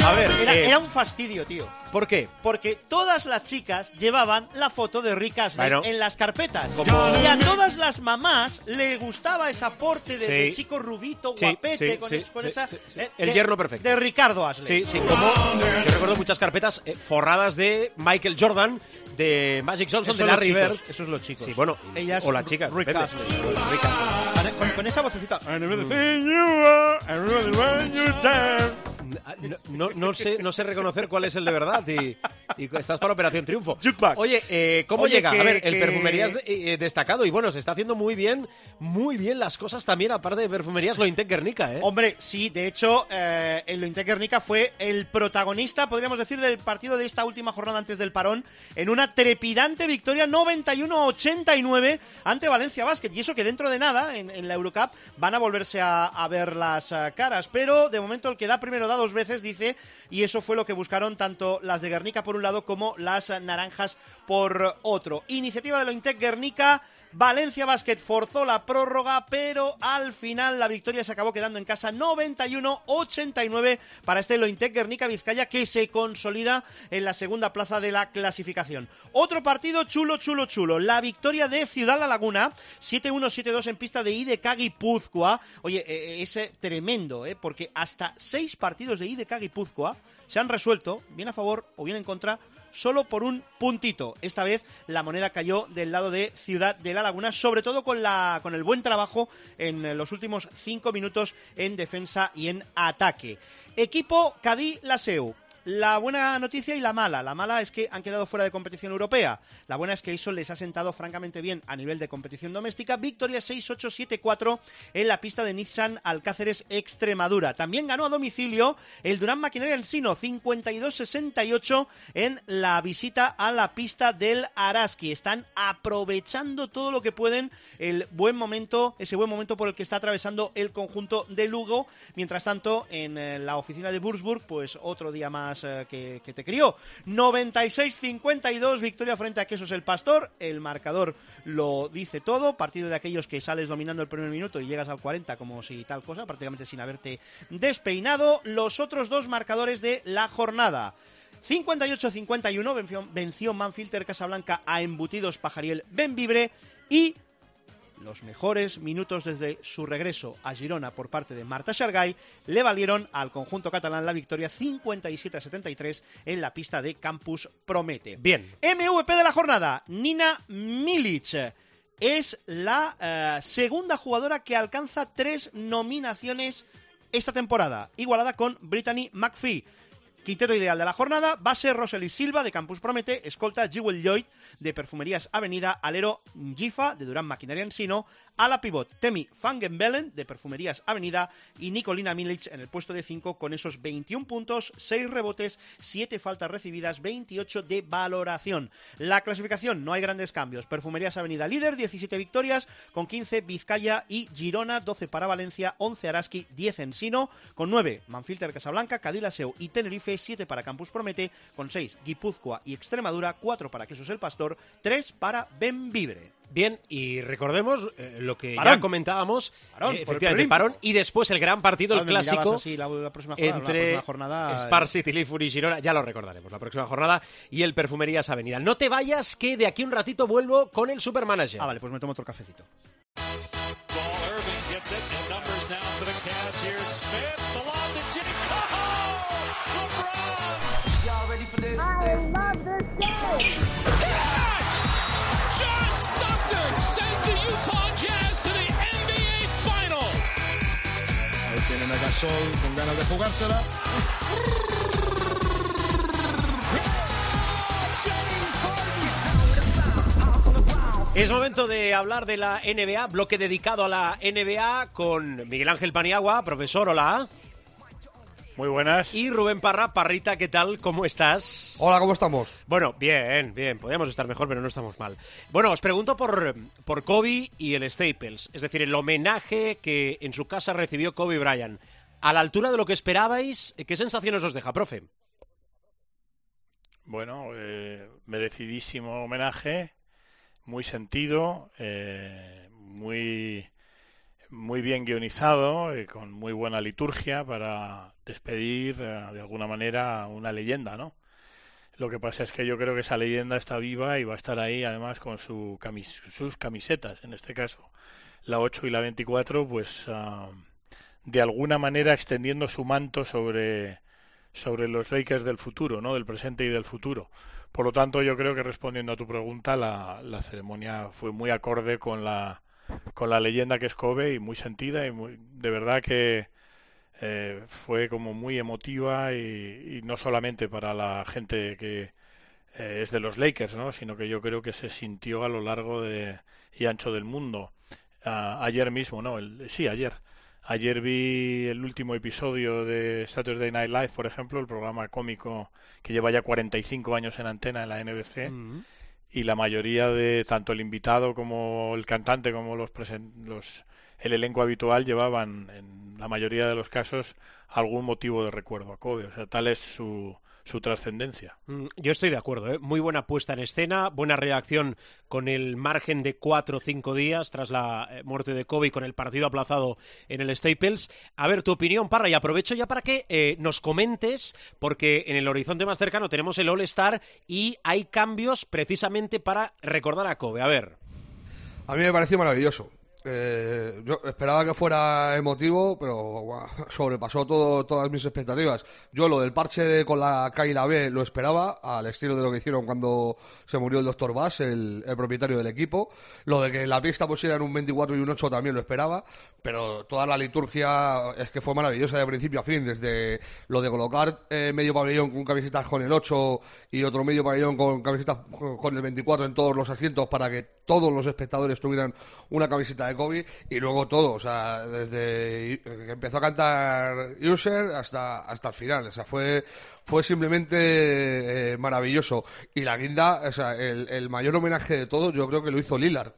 C: A ver,
G: Era,
C: eh,
G: era un fastidio, tío.
C: ¿por qué?
G: Porque todas las chicas llevaban la foto de Rick Astley
C: Bueno.
G: en las carpetas.
C: Como-
G: Y a todas las mamás le gustaba ese aporte de,
C: Sí.
G: de chico rubito, guapete,
C: sí,
G: con,
C: sí,
G: es- con esa... eh,
C: El
G: de-
C: yerno perfecto.
G: De Ricardo Asley.
C: Sí, sí, como yo recuerdo muchas carpetas eh, forradas de Michael Jordan, de Magic Johnson, de Larry Bird.
G: chicos, esos los chicos.
C: Sí, bueno,
G: Ellas,
C: o las chicas.
G: Astley.
C: Rick Astley.
G: Con, esa vocecita.
C: No, no, sé, no sé reconocer cuál es el de verdad y, y estás para Operación Triunfo.
G: Jukebox.
C: Oye, eh, ¿cómo
G: Oye,
C: llega?
G: que-
C: a ver, el
G: que-
C: perfumerías de- eh, destacado y bueno, se está haciendo muy bien, muy bien las cosas también, aparte de perfumerías, lo Intec Guernica, ¿eh?
G: Hombre, sí, de hecho, eh, el Lointec Guernica fue el protagonista, podríamos decir, del partido de esta última jornada antes del parón, en una trepidante victoria 91-89 ante Valencia Basket. Y eso que dentro de nada, en, en la Eurocup, van a volverse a, a ver las eh, caras. Pero de momento el que da primero da dos veces, dice, y eso fue lo que buscaron tanto las de Guernica por un lado como las naranjas por otro. Iniciativa de Lointec Guernica. Valencia Basket forzó la prórroga, pero al final la victoria se acabó quedando en casa 91-89 para este Lointec Guernica Vizcaya que se consolida en la segunda plaza de la clasificación. Otro partido chulo, chulo, chulo. La victoria de Ciudad La Laguna, 7-1-7-2 en pista de IDK Guipúzcoa. Oye, eh, es eh, tremendo, ¿eh? porque hasta seis partidos de IDK Guipúzcoa se han resuelto, bien a favor o bien en contra, solo por un puntito. Esta vez la moneda cayó del lado de Ciudad de la Laguna, sobre todo con, la, con el buen trabajo en los últimos cinco minutos en defensa y en ataque. Equipo Cadí Laseu. La buena noticia y la mala. La mala es que han quedado fuera de competición europea. La buena es que eso les ha sentado francamente bien a nivel de competición doméstica. Victoria 6-8-7-4 en la pista de Nissan Alcáceres Extremadura. También ganó a domicilio el Durán Maquinaria Ensino 52-68 en la visita a la pista del Araski. Están aprovechando todo lo que pueden el buen momento, ese buen momento por el que está atravesando el conjunto de Lugo. Mientras tanto, en eh, la oficina de Würzburg, pues otro día más eh, que, te crió. 96-52, victoria frente a Quesos el Pastor. El marcador lo dice todo. Partido de aquellos que sales dominando el primer minuto y llegas al 40 como si tal cosa, prácticamente sin haberte despeinado. Los otros dos marcadores de la jornada. 58-51 venció, venció Manfilter Casablanca a embutidos Pajariel Benvibre y los mejores minutos desde su regreso a Girona por parte de Marta Shargay le valieron al conjunto catalán la victoria 57-73 en la pista de Campus Promete.
C: Bien.
G: MVP de la jornada, Nina Milic. Es la eh, segunda jugadora que alcanza tres nominaciones esta temporada, igualada con Brittany McPhee. Quinteto ideal de la jornada, base Rosely Silva de Campus Promete, escolta Jewel Lloyd de Perfumerías Avenida, alero Gifa de Durán Maquinaria Ensino, ala pivot Temi Fangenbellen de Perfumerías Avenida y Nicolina Milic en el puesto de 5 con esos 21 puntos, 6 rebotes, 7 faltas recibidas, 28 de valoración. La clasificación, no hay grandes cambios. Perfumerías Avenida líder, 17 victorias, con 15 Vizcaya y Girona, 12 para Valencia, 11 Araski, 10 Ensino, con 9 Manfilter Casablanca, Cadilaseu y Tenerife, 7 para Campus Promete, con 6 Guipúzcoa y Extremadura, 4 para Quesos el Pastor, 3 para Benvibre.
C: Bien, y recordemos eh, lo que
G: Parón.
C: ya comentábamos,
G: Parón,
C: eh, efectivamente, parón, y después el gran partido, el clásico,
G: así la, la próxima jornada, la
C: entre
G: próxima jornada,
C: Spar City, Liverpool y Girona, ya lo recordaremos, la próxima jornada, y el Perfumerías Avenida. No te vayas, que de aquí un ratito vuelvo con el Supermanager.
G: Ah, vale, pues me tomo otro cafecito.
I: Ball, gets it, and numbers now for the Cavs here. Smith, the lob to Jimmy. Oh! LeBron!
B: Y'all ready for this?
I: John Stockton sends the Utah Jazz to the NBA Final.
J: Ahí tienen a Gasol con ganas de jugársela.
C: Es momento de hablar de la NBA, bloque dedicado a la NBA con Miguel Ángel Paniagua, profesor, hola.
K: Muy buenas.
C: Y Rubén Parra, Parrita, ¿qué tal? ¿Cómo estás?
J: Hola, ¿cómo estamos?
C: Bueno, bien, bien, podríamos estar mejor, pero no estamos mal. Bueno, os pregunto por, por Kobe y el Staples, es decir, el homenaje que en su casa recibió Kobe Bryant. ¿A la altura de lo que esperabais? ¿Qué sensaciones os deja, profe?
K: Bueno, eh, merecidísimo homenaje, muy sentido, eh, muy, muy bien guionizado, eh, con muy buena liturgia para despedir eh, de alguna manera una leyenda, ¿no? Lo que pasa es que yo creo que esa leyenda está viva y va a estar ahí además con su sus camisetas, en este caso la 8 y la 24, pues ah, de alguna manera extendiendo su manto sobre, sobre los Lakers del futuro, ¿no? Del presente y del futuro. Por lo tanto, yo creo que respondiendo a tu pregunta, la, la ceremonia fue muy acorde con la, con la leyenda que es Kobe y muy sentida y muy, de verdad que eh, fue como muy emotiva y, no solamente para la gente que eh, es de los Lakers, ¿no? sino que yo creo que se sintió a lo largo de, y ancho del mundo. Ayer mismo, no, el, sí, ayer. Ayer vi el último episodio de Saturday Night Live, por ejemplo, el programa cómico que lleva ya 45 años en antena en la NBC. Y la mayoría de, tanto el invitado como el cantante, como los, los el elenco habitual, llevaban, en la mayoría de los casos, algún motivo de recuerdo a Kobe. O sea, tal es su, su trascendencia.
C: Mm, Yo estoy de acuerdo, ¿eh? muy buena puesta en escena, buena reacción con el margen de cuatro o cinco días tras la eh, muerte de Kobe y con el partido aplazado en el Staples. A ver, tu opinión, Parra, y aprovecho ya para que eh, nos comentes, porque en el horizonte más cercano tenemos el All-Star y hay cambios precisamente para recordar a Kobe. A ver.
L: A mí me pareció maravilloso. Eh, yo esperaba que fuera emotivo, pero guau, <laughs> sobrepasó todo, todas mis expectativas. Yo lo del parche de- con la K y la B lo esperaba, al estilo de lo que hicieron cuando se murió el doctor Bass, el, el propietario del equipo. Lo de que la pista pusieran un 24 y un 8 también lo esperaba, pero toda la liturgia es que fue maravillosa de principio a fin, desde lo de colocar eh, medio pabellón con camisetas con el 8 y otro medio pabellón con camisetas con el 24 en todos los asientos para que todos los espectadores tuvieran una camiseta de Kobe y luego todo, o sea, desde que empezó a cantar User hasta, hasta el final, o sea, fue, fue simplemente eh, maravilloso. Y la guinda, o sea, el, mayor homenaje de todo yo creo que lo hizo Lillard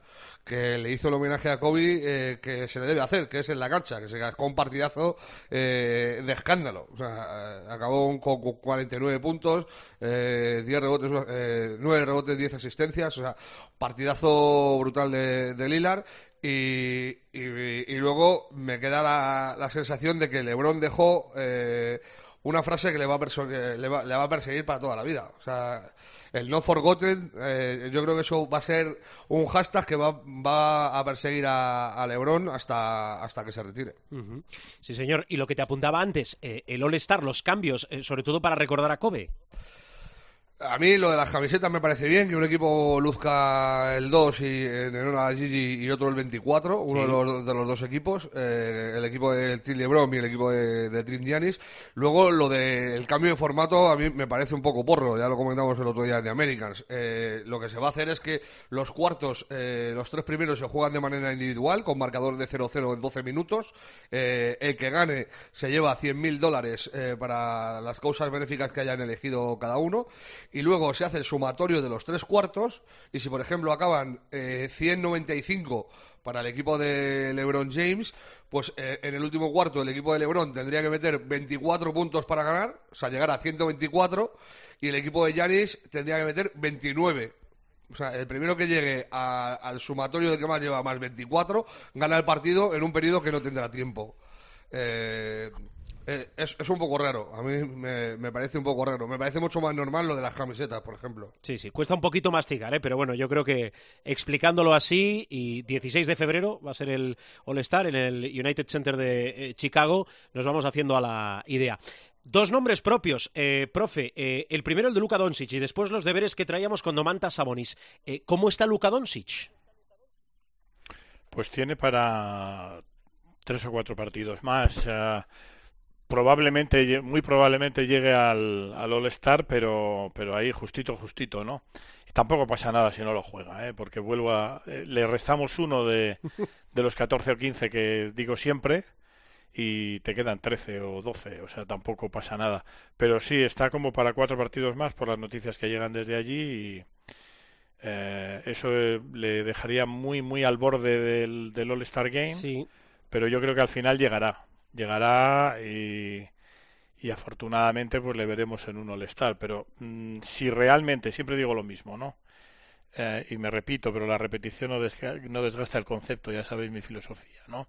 L: que le hizo el homenaje a Kobe eh, que se le debe hacer, que es en la cancha, que se cascó un partidazo eh, de escándalo. O sea, eh, acabó con, con 49 puntos, eh, 10 rebotes, eh, 9 rebotes, 10 asistencias, o sea, partidazo brutal de, de Lillard. Y, y- luego me queda la, la sensación de que LeBron dejó eh, una frase que le va, que le, va, le va a perseguir para toda la vida. O sea, el no forgotten, eh, yo creo que eso va a ser un hashtag que va, va a perseguir a, a LeBron hasta, hasta que se retire.
C: Sí, señor. Y lo que te apuntaba antes, eh, el All-Star, los cambios, eh, sobre todo para recordar a Kobe.
L: A mí lo de las camisetas me parece bien, que un equipo luzca el 2 y en honor a Gigi y otro el 24, uno
C: Sí.
L: de, los, de los dos equipos, eh, el equipo de Team LeBron y el equipo de, de Team Giannis. Luego lo del cambio de formato a mí me parece un poco porro, ya lo comentamos el otro día de Americans. Eh, lo que se va a hacer es que los cuartos, eh, los tres primeros se juegan de manera individual, con marcador de 0-0 en 12 minutos. Eh, el que gane se lleva 100.000 dólares eh, para las causas benéficas que hayan elegido cada uno. Y luego se hace el sumatorio de los tres cuartos. Y si, por ejemplo, acaban eh, 195 para el equipo de LeBron James, pues eh, en el último cuarto el equipo de LeBron tendría que meter 24 puntos para ganar, o sea, llegar a 124. Y el equipo de Giannis tendría que meter 29. O sea, el primero que llegue al sumatorio del que más lleva más 24 gana el partido en un periodo que no tendrá tiempo. Eh, eh, es, es un poco raro. A mí me, me parece un poco raro. Me parece mucho más normal lo de las camisetas, por ejemplo.
C: Sí, sí, cuesta un poquito masticar, ¿eh? pero bueno, yo creo que explicándolo así, y 16 de febrero va a ser el All-Star en el United Center de eh, Chicago, nos vamos haciendo a la idea. Dos nombres propios, eh, profe. eh, el primero el de Luka Doncic y después los deberes que traíamos con Domantas Sabonis. Eh, ¿Cómo está Luka Doncic?
K: Pues tiene para tres o cuatro partidos más. Probablemente, muy probablemente llegue al, al All-Star, pero, pero ahí justito, justito, ¿no? Y tampoco pasa nada si no lo juega, ¿eh? Porque vuelvo a... eh, le restamos uno de, <laughs> de los 14 o 15 que digo siempre y te quedan 13 o 12, o sea, tampoco pasa nada. Pero sí, está como para cuatro partidos más por las noticias que llegan desde allí y eh, eso eh, le dejaría muy, muy al borde del, del All-Star Game.
C: Sí.
K: Pero yo creo que al final llegará. Llegará y, afortunadamente pues le veremos en un All-Star. Pero mm, si realmente, siempre digo lo mismo, ¿no? Eh, y me repito, pero la repetición no, no desgasta el concepto, ya sabéis mi filosofía, ¿no?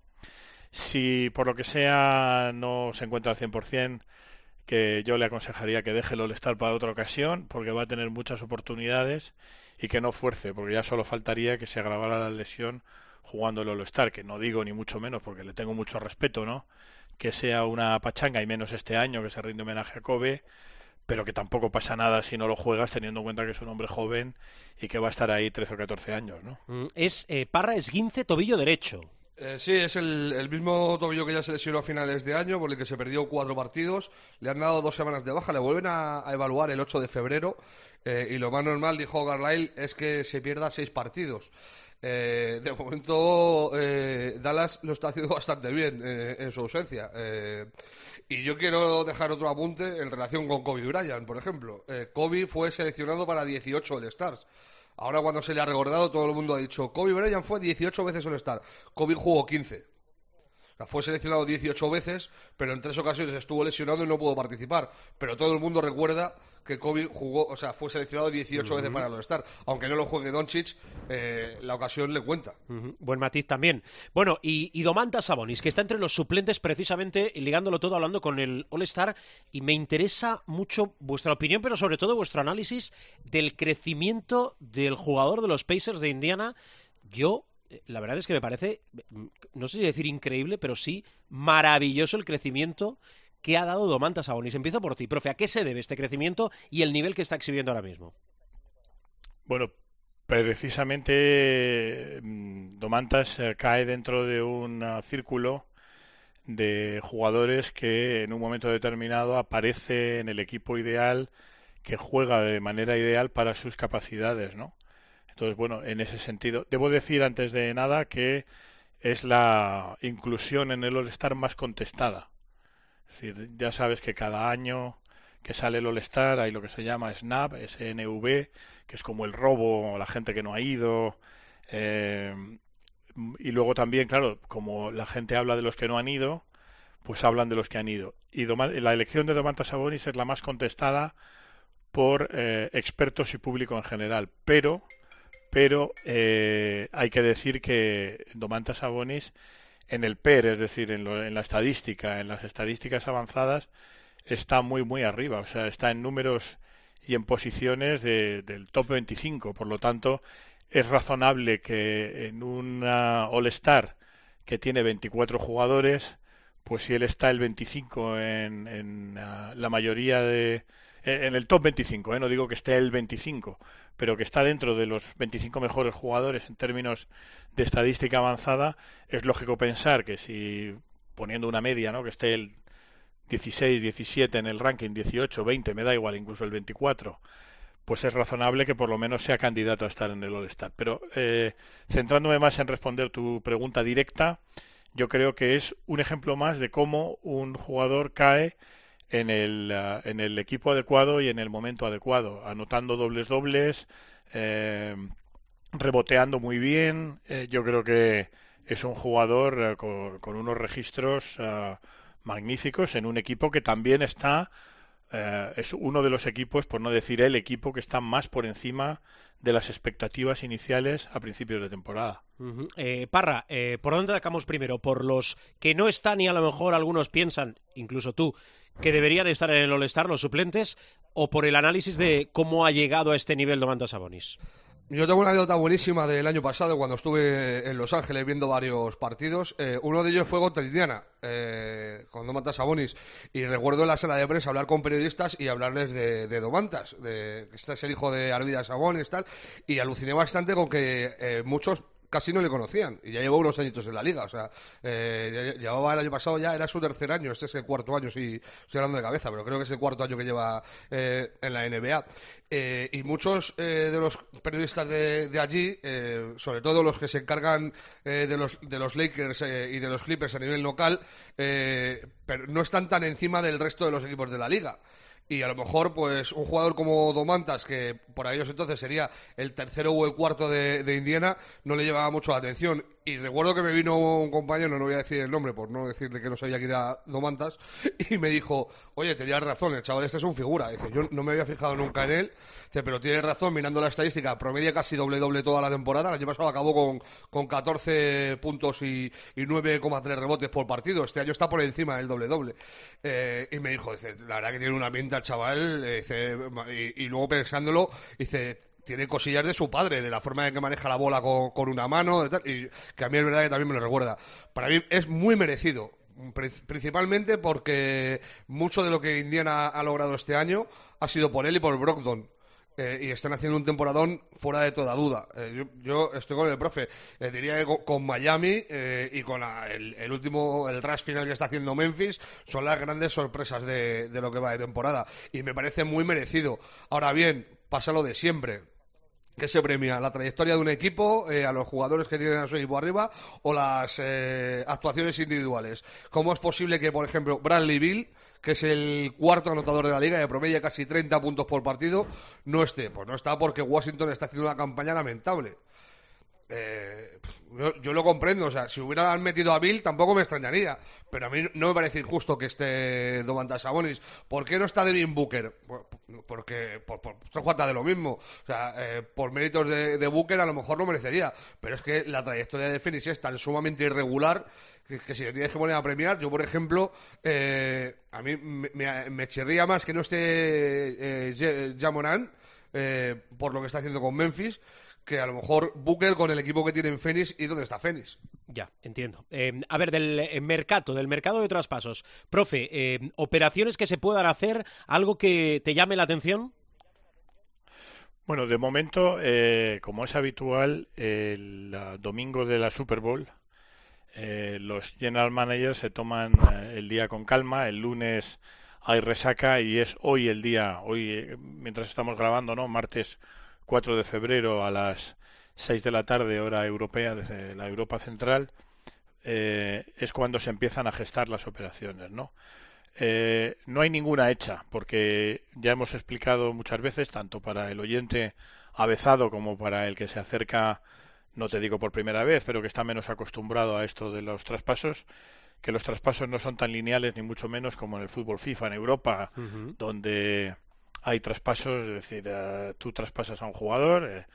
K: Si por lo que sea no se encuentra al 100%, que yo le aconsejaría que deje el All-Star para otra ocasión, porque va a tener muchas oportunidades y que no fuerce, porque ya solo faltaría que se agravara la lesión jugando el All-Star, que no digo ni mucho menos, porque le tengo mucho respeto, ¿no? Que sea una pachanga y menos este año que se rinde homenaje a Kobe, pero que tampoco pasa nada si no lo juegas teniendo en cuenta que es un hombre joven y que va a estar ahí 13 o 14 años, ¿no?
C: Mm, Es eh, Parra Esguince, tobillo derecho.
L: Eh, sí, es el, el mismo tobillo que ya se lesionó a finales de año, por el que se perdió cuatro partidos. Le han dado dos semanas de baja, le vuelven a, a evaluar el 8 de febrero. eh, y lo más normal, dijo Garlyle, es que se pierda seis partidos. Eh, de momento, eh, Dallas lo está haciendo <laughs> bastante bien eh, en su ausencia. Eh, y yo quiero dejar otro apunte en relación con Kobe Bryant, por ejemplo. Eh, Kobe fue seleccionado para 18 All-Stars. Ahora cuando se le ha recordado, todo el mundo ha dicho, Kobe Bryant fue 18 veces All-Star. Kobe jugó 15. Fue seleccionado 18 veces, pero en tres ocasiones estuvo lesionado y no pudo participar. Pero todo el mundo recuerda que Kobe jugó, o sea, fue seleccionado 18 veces para el All-Star. Aunque no lo juegue Doncic, eh, la ocasión le cuenta.
C: Buen matiz también. Bueno, y, y Domantas Sabonis, que está entre los suplentes precisamente, ligándolo todo, hablando con el All-Star, y me interesa mucho vuestra opinión, pero sobre todo vuestro análisis del crecimiento del jugador de los Pacers de Indiana. Yo, la verdad es que me parece, mm, no sé si decir increíble, pero sí maravilloso el crecimiento que ha dado Domantas Sabonis. Empiezo por ti, profe. ¿A qué se debe este crecimiento y el nivel que está exhibiendo ahora mismo?
K: Bueno, precisamente mm, Domantas eh, cae dentro de un ah, círculo de jugadores que en un momento determinado aparece en el equipo ideal que juega de manera ideal para sus capacidades, ¿no? Entonces, bueno, en ese sentido, debo decir antes de nada que es la inclusión en el All-Star más contestada. Es decir, ya sabes que cada año que sale el All-Star hay lo que se llama SNAP, SNV, que es como el robo, la gente que no ha ido. eh, y luego también, claro, como la gente habla de los que no han ido, pues hablan de los que han ido. Y la elección de Domantas Sabonis es la más contestada por eh, expertos y público en general. Pero, pero eh, hay que decir que Domantas Sabonis en el PER, es decir, en, lo- en la estadística, en las estadísticas avanzadas, está muy, muy arriba. O sea, está en números y en posiciones de- del top 25. Por lo tanto, es razonable que en una All-Star que tiene 24 jugadores, pues si él está el 25 en, en, ah, la mayoría de... En el top 25, ¿eh? no digo que esté el 25, pero que está dentro de los 25 mejores jugadores en términos de estadística avanzada, es lógico pensar que si poniendo una media, ¿no? que esté el 16, 17 en el ranking, 18, 20, me da igual, incluso el 24, pues es razonable que por lo menos sea candidato a estar en el All-Star. Pero eh, centrándome más en responder tu pregunta directa, yo creo que es un ejemplo más de cómo un jugador cae en el, ah, en el equipo adecuado y en el momento adecuado, anotando dobles dobles, eh, reboteando muy bien. Eh, yo creo que es un jugador eh, con, con unos registros ah, magníficos en un equipo que también está, eh, es uno de los equipos, por no decir el equipo, que está más por encima de las expectativas iniciales a principios de temporada.
C: Ujú. Eh, Parra, eh, ¿por dónde atacamos primero? ¿Por los que no están y a lo mejor algunos piensan, incluso tú, que deberían estar en el All-Star los suplentes? ¿O por el análisis de cómo ha llegado a este nivel Domantas Sabonis?
L: Yo tengo una anécdota buenísima del año pasado cuando estuve en Los Ángeles viendo varios partidos. Eh, uno de ellos fue contra Indiana, eh, con Domantas Sabonis. Y recuerdo en la sala de prensa hablar con periodistas y hablarles de, de Domantas, de que este es el hijo de Arvidas Sabonis tal. Y aluciné bastante con que eh, muchos casi no le conocían y ya llevó unos añitos en la liga, o sea, eh, llevaba el año pasado ya, era su tercer año, este es el cuarto año, sí, estoy hablando de cabeza, pero creo que es el cuarto año que lleva eh, en la NBA. Eh, y muchos eh, de los periodistas de, de allí, eh, sobre todo los que se encargan eh, de, los, de los Lakers y de los Clippers a nivel local, pero no están tan encima del resto de los equipos de la liga. Y a lo mejor, pues, un jugador como Domantas, que por aquellos entonces sería el tercero o el cuarto de, de Indiana, no le llevaba mucho la atención. Y recuerdo que me vino un compañero, no voy a decir el nombre por no decirle que no sabía que era Domantas, <laughs> y me dijo, oye, tenías razón, el chaval este es un figura. Dice, yo no me había fijado nunca en él. Dice, pero tienes razón, mirando la estadística, promedia casi doble-doble toda la temporada. El año pasado acabó con, con 14 puntos y, y 9,3 rebotes por partido. Este año está por encima del doble-doble. Eh, y me dijo, dice, la verdad que tiene una pinta el chaval. eh, dice, y, y luego pensándolo, dice, tiene cosillas de su padre, de la forma en que maneja la bola con, una mano, de tal, y que a mí es verdad que también me lo recuerda. Para mí es muy merecido, pri- principalmente porque mucho de lo que Indiana ha logrado este año ha sido por él y por Brogdon. eh, y están haciendo un temporadón fuera de toda duda. Eh, yo, yo estoy con el profe. Eh, diría que con, Miami eh, y con el, último, el rush final que está haciendo Memphis, son las grandes sorpresas de lo que va de temporada. Y me parece muy merecido. Ahora bien, pasa lo de siempre. ¿Qué se premia? ¿La trayectoria de un equipo, eh, a los jugadores que tienen a su equipo arriba o las eh, actuaciones individuales? ¿Cómo es posible que, por ejemplo, Bradley Bill, que es el cuarto anotador de la liga y promedia casi 30 puntos por partido, no esté? Pues no está porque Washington está haciendo una campaña lamentable. Eh, yo, lo comprendo, o sea, si hubieran metido a Bill tampoco me extrañaría, pero a mí no me parece injusto que esté Domantas Sabonis. ¿Por qué no está Devin Booker? Por- Porque por, por, se de lo mismo. O sea, eh, por méritos de, Booker a lo mejor lo merecería, pero es que la trayectoria de Phoenix es tan sumamente irregular que, si le tienes que poner a premiar, yo por ejemplo, eh, a mí me, me, me chirría más que no esté eh, Ja- Ja Morant, eh, por lo que está haciendo con Memphis, que a lo mejor Booker con el equipo que tiene en Phoenix y dónde está Phoenix.
C: Ya, entiendo. Eh, a ver, del eh, mercado, del mercado de traspasos. Profe, eh, operaciones que se puedan hacer, algo que te llame la atención.
K: Bueno, de momento, eh, como es habitual, el domingo de la Super Bowl, eh, los general managers se toman el día con calma. El lunes hay resaca y es hoy el día, hoy, eh, mientras estamos grabando, ¿no? Martes 4 de febrero a las 6 de la tarde, hora europea, desde la Europa Central, eh, es cuando se empiezan a gestar las operaciones, ¿no? Eh, no hay ninguna hecha, porque ya hemos explicado muchas veces, tanto para el oyente avezado como para el que se acerca, no te digo por primera vez, pero que está menos acostumbrado a esto de los traspasos, que los traspasos no son tan lineales ni mucho menos como en el fútbol FIFA en Europa, donde hay traspasos, es decir, eh, tú traspasas a un jugador, eh,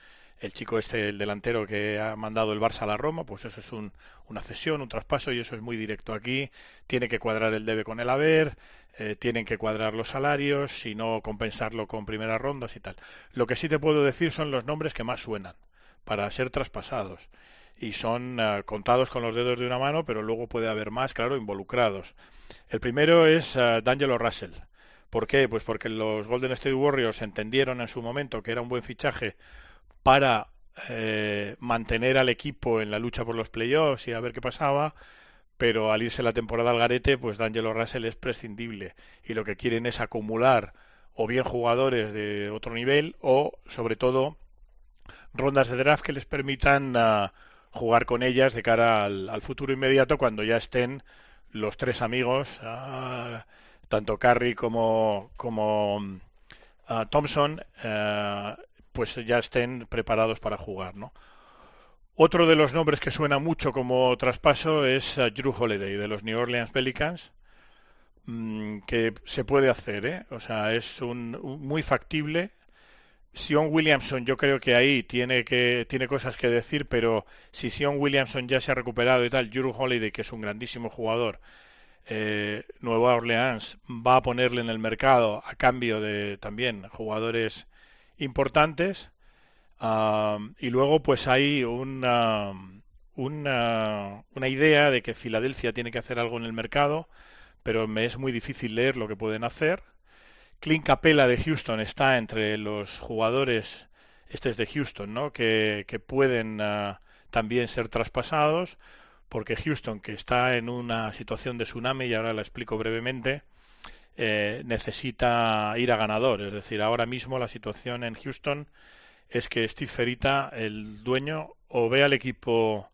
K: el chico este, el delantero que ha mandado el Barça a la Roma, pues eso es un, una cesión, un traspaso y eso es muy directo aquí. Tiene que cuadrar el debe con el haber, eh, tienen que cuadrar los salarios, si no compensarlo con primeras rondas y tal. Lo que sí te puedo decir son los nombres que más suenan para ser traspasados y son eh, contados con los dedos de una mano, pero luego puede haber más, claro, involucrados. El primero es eh, D'Angelo Russell. ¿Por qué? Pues porque los Golden State Warriors entendieron en su momento que era un buen fichaje para eh, mantener al equipo en la lucha por los playoffs y a ver qué pasaba, pero al irse la temporada al garete, pues D'Angelo Russell es prescindible y lo que quieren es acumular o bien jugadores de otro nivel o sobre todo rondas de draft que les permitan ah, jugar con ellas de cara al, al futuro inmediato cuando ya estén los tres amigos, ah, tanto Curry como, como ah, Thompson, ah, pues ya estén preparados para jugar, ¿no? Otro de los nombres que suena mucho como traspaso es ah, Drew Holiday de los New Orleans Pelicans, mm, que se puede hacer, ¿eh? O sea, es un, un- muy factible. Sion Williamson, yo creo que ahí tiene que tiene cosas que decir, pero si Sion Williamson ya se ha recuperado y tal, Drew Holiday, que es un grandísimo jugador, eh, Nueva Orleans va a ponerle en el mercado a cambio de también jugadores importantes. Y luego pues hay una, una, una idea de que Filadelfia tiene que hacer algo en el mercado, pero me es muy difícil leer lo que pueden hacer. Clint Capella de Houston está entre los jugadores, este es de Houston, ¿no? Que, que pueden ah, también ser traspasados, porque Houston, que está en una situación de tsunami, y ahora la explico brevemente, eh, necesita ir a ganador. Es decir, ahora mismo la situación en Houston es que Steve Ferita, el dueño, o ve al equipo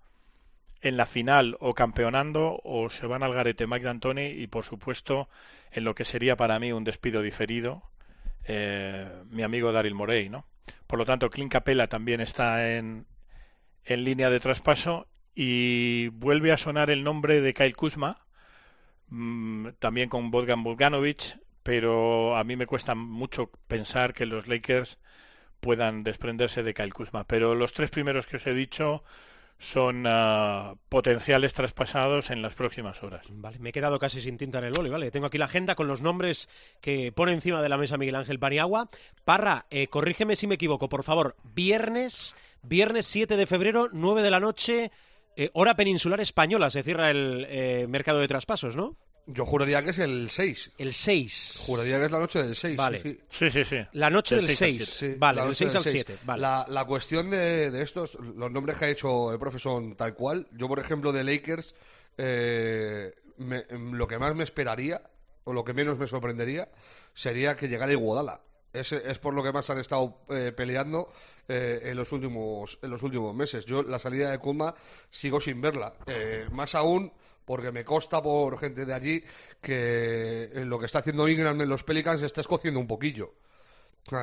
K: en la final o campeonando o se van al garete Mike D'Antoni y por supuesto en lo que sería para mí un despido diferido eh, mi amigo Daryl Morey, ¿no? Por lo tanto, Clint Capella también está en, en línea de traspaso y vuelve a sonar el nombre de Kyle Kuzma, mm, también con Bogdan Bogdanovic, pero a mí me cuesta mucho pensar que los Lakers puedan desprenderse de Kyle Kuzma. Pero los tres primeros que os he dicho son ah, potenciales traspasados en las próximas horas.
C: Vale, me he quedado casi sin tinta en el boli, ¿vale? Tengo aquí la agenda con los nombres que pone encima de la mesa Miguel Ángel Paniagua. Parra, eh, corrígeme si me equivoco, por favor. Viernes, viernes 7 de febrero, 9 de la noche, eh, hora peninsular española, se cierra el eh, mercado de traspasos, ¿no?
L: Yo juraría que es el 6.
C: El 6.
L: Juraría que es la noche del 6.
C: Vale.
L: sí, sí.
K: Sí, sí.
C: La noche
K: Del
C: del
K: 6 al
C: 6.
K: 7.
L: Sí,
C: Vale,
L: la
C: del
L: noche
C: 6 al
L: seis.
C: 7. Vale.
L: La, la cuestión de, de estos, los nombres que ha hecho el profe son tal cual. Yo, por ejemplo, de Lakers, eh, me- lo que más me esperaría, o lo que menos me sorprendería, sería que llegara Iguodala. Es, es por lo que más han estado eh, peleando eh, en, los últimos, en los últimos meses. Yo la salida de Kuzma sigo sin verla. Eh, más aún porque me consta por gente de allí que eh, lo que está haciendo Ingram en los Pelicans se está escociendo un poquillo.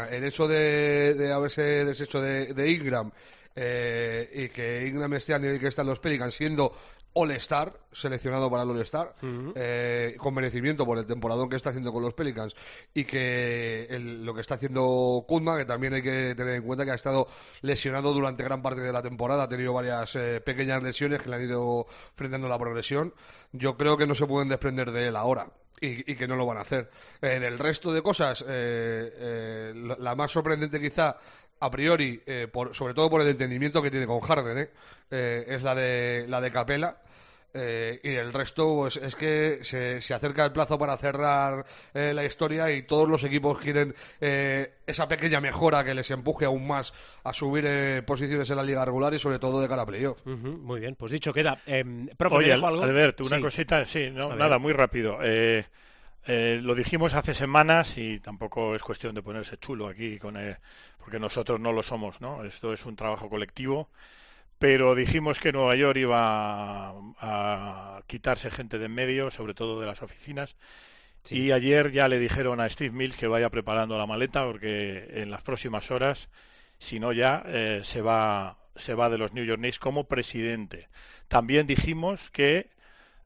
L: El hecho de, de haberse deshecho de, de Ingram eh, y que Ingram esté a nivel que están los Pelicans siendo All-Star, seleccionado para el All-Star, eh, con merecimiento por el temporadón que está haciendo con los Pelicans y que el- lo que está haciendo Kuzma, que también hay que tener en cuenta que ha estado lesionado durante gran parte de la temporada, ha tenido varias eh, pequeñas lesiones que le han ido frenando la progresión, yo creo que no se pueden desprender de él ahora y, y que no lo van a hacer. Eh, del resto de cosas, eh, eh, la, más sorprendente quizá a priori, eh, por- sobre todo por el entendimiento que tiene con Harden, es la de la de Capela. Eh, y el resto pues, es que se, se acerca el plazo para cerrar eh, la historia y todos los equipos quieren eh, esa pequeña mejora que les empuje aún más a subir eh, posiciones en la liga regular y sobre todo de cara a playoff.
C: Muy bien, pues dicho queda. Em, profe, ¿me
K: Oye,
C: algo?
K: Alberto, una
C: Sí.
K: cosita, sí, no, nada, muy rápido. Eh, eh, lo dijimos hace semanas y tampoco es cuestión de ponerse chulo aquí, con, eh, porque nosotros no lo somos, ¿no? Esto es un trabajo colectivo, pero dijimos que Nueva York iba a, a quitarse gente de en medio, sobre todo de las oficinas. Y ayer ya le dijeron a Steve Mills que vaya preparando la maleta porque en las próximas horas, si no ya, eh, se va se va de los New York Knicks como presidente. También dijimos que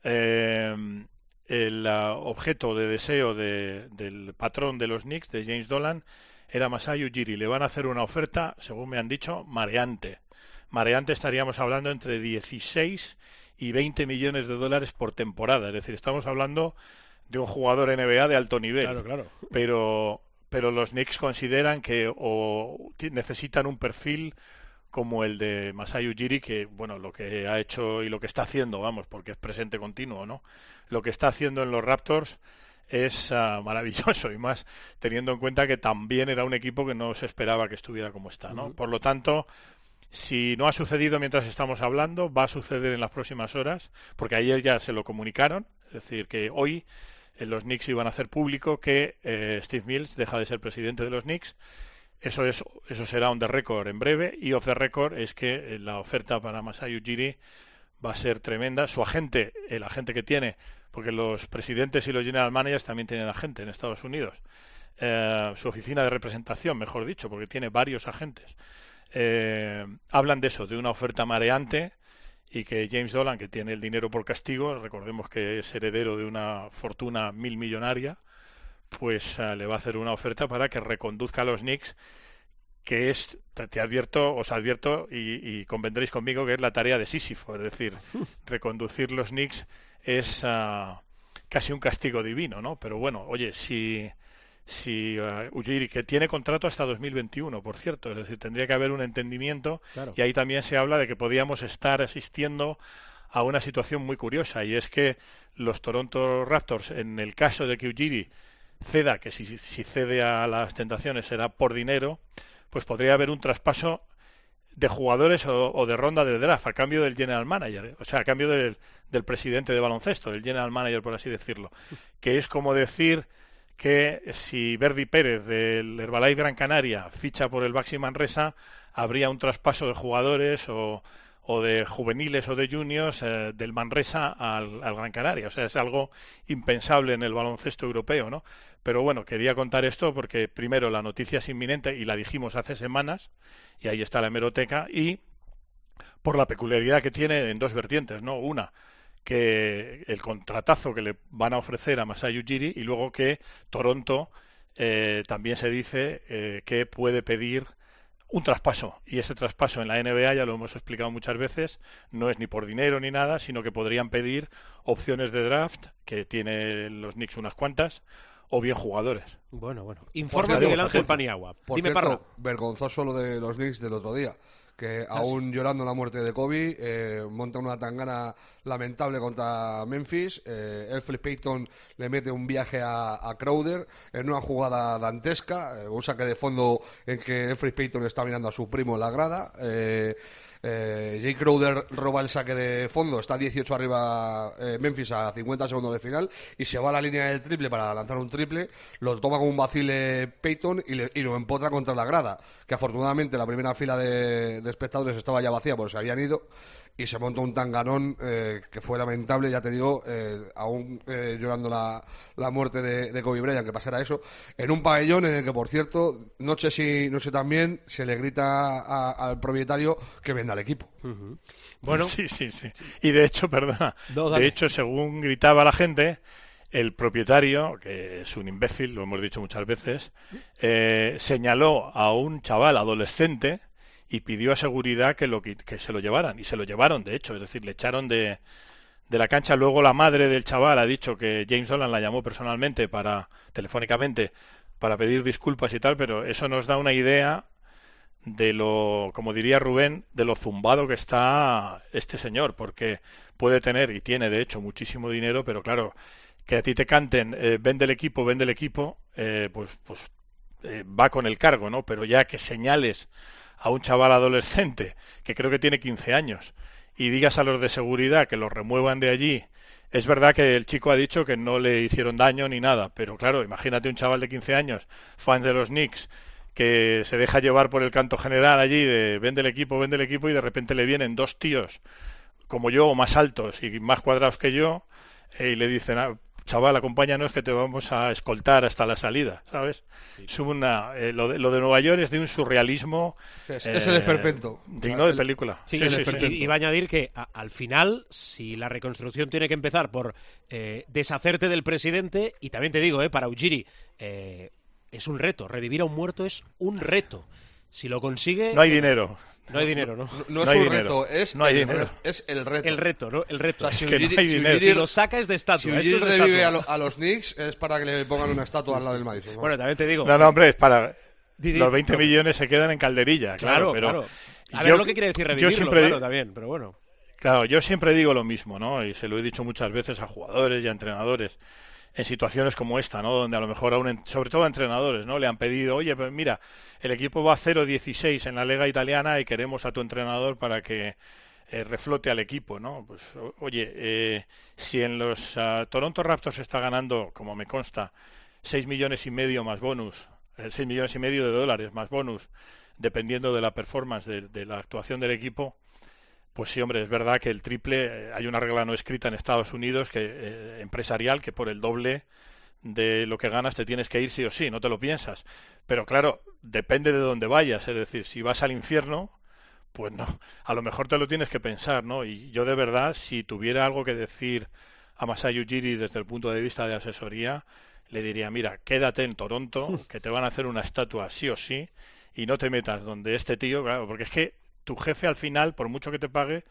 K: eh, el ah, objeto de deseo de- del patrón de los Knicks, de James Dolan, era Masai Ujiri. Le van a hacer una oferta, según me han dicho, mareante. Mareante estaríamos hablando entre 16 y 20 millones de dólares por temporada. Es decir, estamos hablando de un jugador NBA de alto nivel.
C: Claro, claro.
K: Pero, pero los Knicks consideran que o necesitan un perfil como el de Masai Ujiri, que bueno, lo que ha hecho y lo que está haciendo, vamos, porque es presente continuo, ¿no? Lo que está haciendo en los Raptors es ah, <laughs> maravilloso y más teniendo en cuenta que también era un equipo que no se esperaba que estuviera como está, ¿no? Por lo tanto, si no ha sucedido mientras estamos hablando, va a suceder en las próximas horas, porque ayer ya se lo comunicaron, es decir, que hoy eh, los Knicks iban a hacer público que eh, Steve Mills deja de ser presidente de los Knicks. Eso es, eso será on the record en breve y off the record es que eh, la oferta para Masai Ujiri va a ser tremenda. Su agente, el agente que tiene, porque los presidentes y los general managers también tienen agente en Estados Unidos. Eh, su oficina de representación, mejor dicho, porque tiene varios agentes. Eh, hablan de eso, de una oferta mareante y que James Dolan, que tiene el dinero por castigo, recordemos que es heredero de una fortuna mil millonaria, pues eh, le va a hacer una oferta para que reconduzca a los Knicks, que es, te, te advierto, os advierto y, y convendréis conmigo que es la tarea de Sísifo, es decir, <laughs> reconducir los Knicks es ah, casi un castigo divino, ¿no? Pero bueno, oye, si si uh, Ujiri, que tiene contrato hasta 2021, por cierto, es decir, tendría que haber un entendimiento.
C: Claro.
K: y ahí también se habla de que podíamos estar asistiendo a una situación muy curiosa y es que los Toronto Raptors, en el caso de que Ujiri ceda, que si, si cede a las tentaciones será por dinero, pues podría haber un traspaso de jugadores o, o de ronda de draft a cambio del general manager, o sea, a cambio del, del presidente de baloncesto, del general manager, por así decirlo, que es como decir que si Verdi Pérez del Herbalife Gran Canaria ficha por el Baxi Manresa, habría un traspaso de jugadores o, o de juveniles o de juniors eh, del Manresa al, al Gran Canaria. O sea, es algo impensable en el baloncesto europeo, ¿no? Pero bueno, quería contar esto porque primero la noticia es inminente y la dijimos hace semanas y ahí está la hemeroteca y por la peculiaridad que tiene en dos vertientes, ¿no? Una, que el contratazo que le van a ofrecer a Masai Ujiri y luego que Toronto eh, también se dice eh, que puede pedir un traspaso y ese traspaso en la NBA ya lo hemos explicado muchas veces no es ni por dinero ni nada sino que podrían pedir opciones de draft que tienen los Knicks unas cuantas o bien jugadores
C: Bueno, bueno. Informa Miguel Ángel Paniagua.
L: Por
C: Dime,
L: cierto,
C: Parra.
L: vergonzoso lo de los Knicks del otro día. Que aún llorando la muerte de Kobe, eh, monta una tangana lamentable contra Memphis. Eh, Elfrid Payton le mete un viaje a, a Crowder en una jugada dantesca, eh, un saque de fondo en que Elfrid Payton está mirando a su primo en la grada. Eh, eh, Jay Crowder roba el saque de fondo, está 18 arriba eh, Memphis a 50 segundos de final y se va a la línea del triple para lanzar un triple, lo toma como un vacile Peyton y, le- y lo empotra contra la grada, que afortunadamente la primera fila de, de espectadores estaba ya vacía porque se habían ido y se montó un tanganón eh, que fue lamentable, ya te digo, eh, aún eh, llorando la, la muerte de, de Kobe Bryant, que pasara eso, en un pabellón en el que, por cierto, noche sí, noche también, se le grita a- al propietario que venda el equipo.
C: Bueno,
K: sí, sí, sí. Y de hecho, perdona,
C: No,
K: de hecho, según gritaba la gente, el propietario, que es un imbécil, lo hemos dicho muchas veces, eh, señaló a un chaval adolescente y pidió a seguridad que, lo, qui- que se lo llevaran. Y se lo llevaron, de hecho, es decir, le echaron de, de la cancha. Luego la madre del chaval ha dicho que James Dolan la llamó personalmente para, telefónicamente, para pedir disculpas y tal, pero eso nos da una idea de lo, como diría Rubén, de lo zumbado que está este señor, porque puede tener y tiene de hecho muchísimo dinero, pero claro, que a ti te canten, eh, vende el equipo, vende el equipo, eh, pues, pues eh, va con el cargo, ¿no? Pero ya que señales a un chaval adolescente que creo que tiene 15 años y digas a los de seguridad que los remuevan de allí, es verdad que el chico ha dicho que no le hicieron daño ni nada, pero claro, imagínate un chaval de 15 años, fan de los Knicks, que se deja llevar por el canto general allí de vende el equipo, vende el equipo y de repente le vienen dos tíos como yo o más altos y más cuadrados que yo eh, y le dicen, "Ah, chaval, acompáñanos que te vamos a escoltar hasta la salida, ¿sabes? Es una, eh, lo, de, lo de Nueva York es de un surrealismo
L: Es- es el esperpento.
K: digno de
L: El-
K: película.
C: Sí,
K: Sí,
C: y-
K: sí,
C: y-
K: sí.
C: y iba a añadir que a- al final, si la reconstrucción tiene que empezar por eh, deshacerte del presidente, y también te digo, eh, para Ujiri, eh, es un reto. Revivir a un muerto es un reto. Si lo consigue.
K: No hay dinero.
C: No hay dinero, ¿no?
L: No, es
K: No hay
L: un
K: dinero.
L: reto, es,
K: No hay
L: el
K: dinero.
L: es el reto.
C: El reto, ¿no? El reto.
L: O sea, si
C: Es que no hay
L: si
C: dinero. Lo saca es de estatua.
L: Si
C: Esto es de
L: revive
C: estatua.
L: a, lo- a los Knicks es para que le pongan una estatua al lado del Madison. ¿no?
C: Bueno, también te digo.
K: No, no, hombre, es para... Los 20
C: no.
K: millones se quedan en calderilla, claro,
C: Claro,
K: pero
C: claro. A
K: yo-
C: ver lo que quiere decir
K: yo
C: revivirlo,
K: siempre
C: claro, también, pero bueno.
K: Claro, yo siempre digo lo mismo, ¿no? Y se lo he dicho muchas veces a jugadores y a entrenadores en situaciones como esta, ¿no? Donde a lo mejor a un, sobre todo a entrenadores, ¿no? Le han pedido, oye, pues mira, el equipo va 0-16 en la liga italiana y queremos a tu entrenador para que eh, reflote al equipo, ¿no? Pues, oye, eh, si en los ah, Toronto Raptors está ganando, como me consta, 6 millones y medio más bonus, eh, 6 millones y medio de dólares más bonus, dependiendo de la performance de la actuación del equipo, pues sí, hombre, es verdad que el triple, eh, hay una regla no escrita en Estados Unidos que eh, empresarial que por el doble de lo que ganas te tienes que ir sí o sí, no te lo piensas. Pero claro, depende de dónde vayas, es decir, si vas al infierno, pues no, <laughs> a lo mejor te lo tienes que pensar, ¿no? Y yo de verdad, si tuviera algo que decir a Masai Ujiri desde el punto de vista de asesoría, le diría, mira, quédate en Toronto, <laughs> que te van a hacer una estatua sí o sí, y no te metas donde este tío, claro, porque es que tu jefe al final, por mucho que te pague,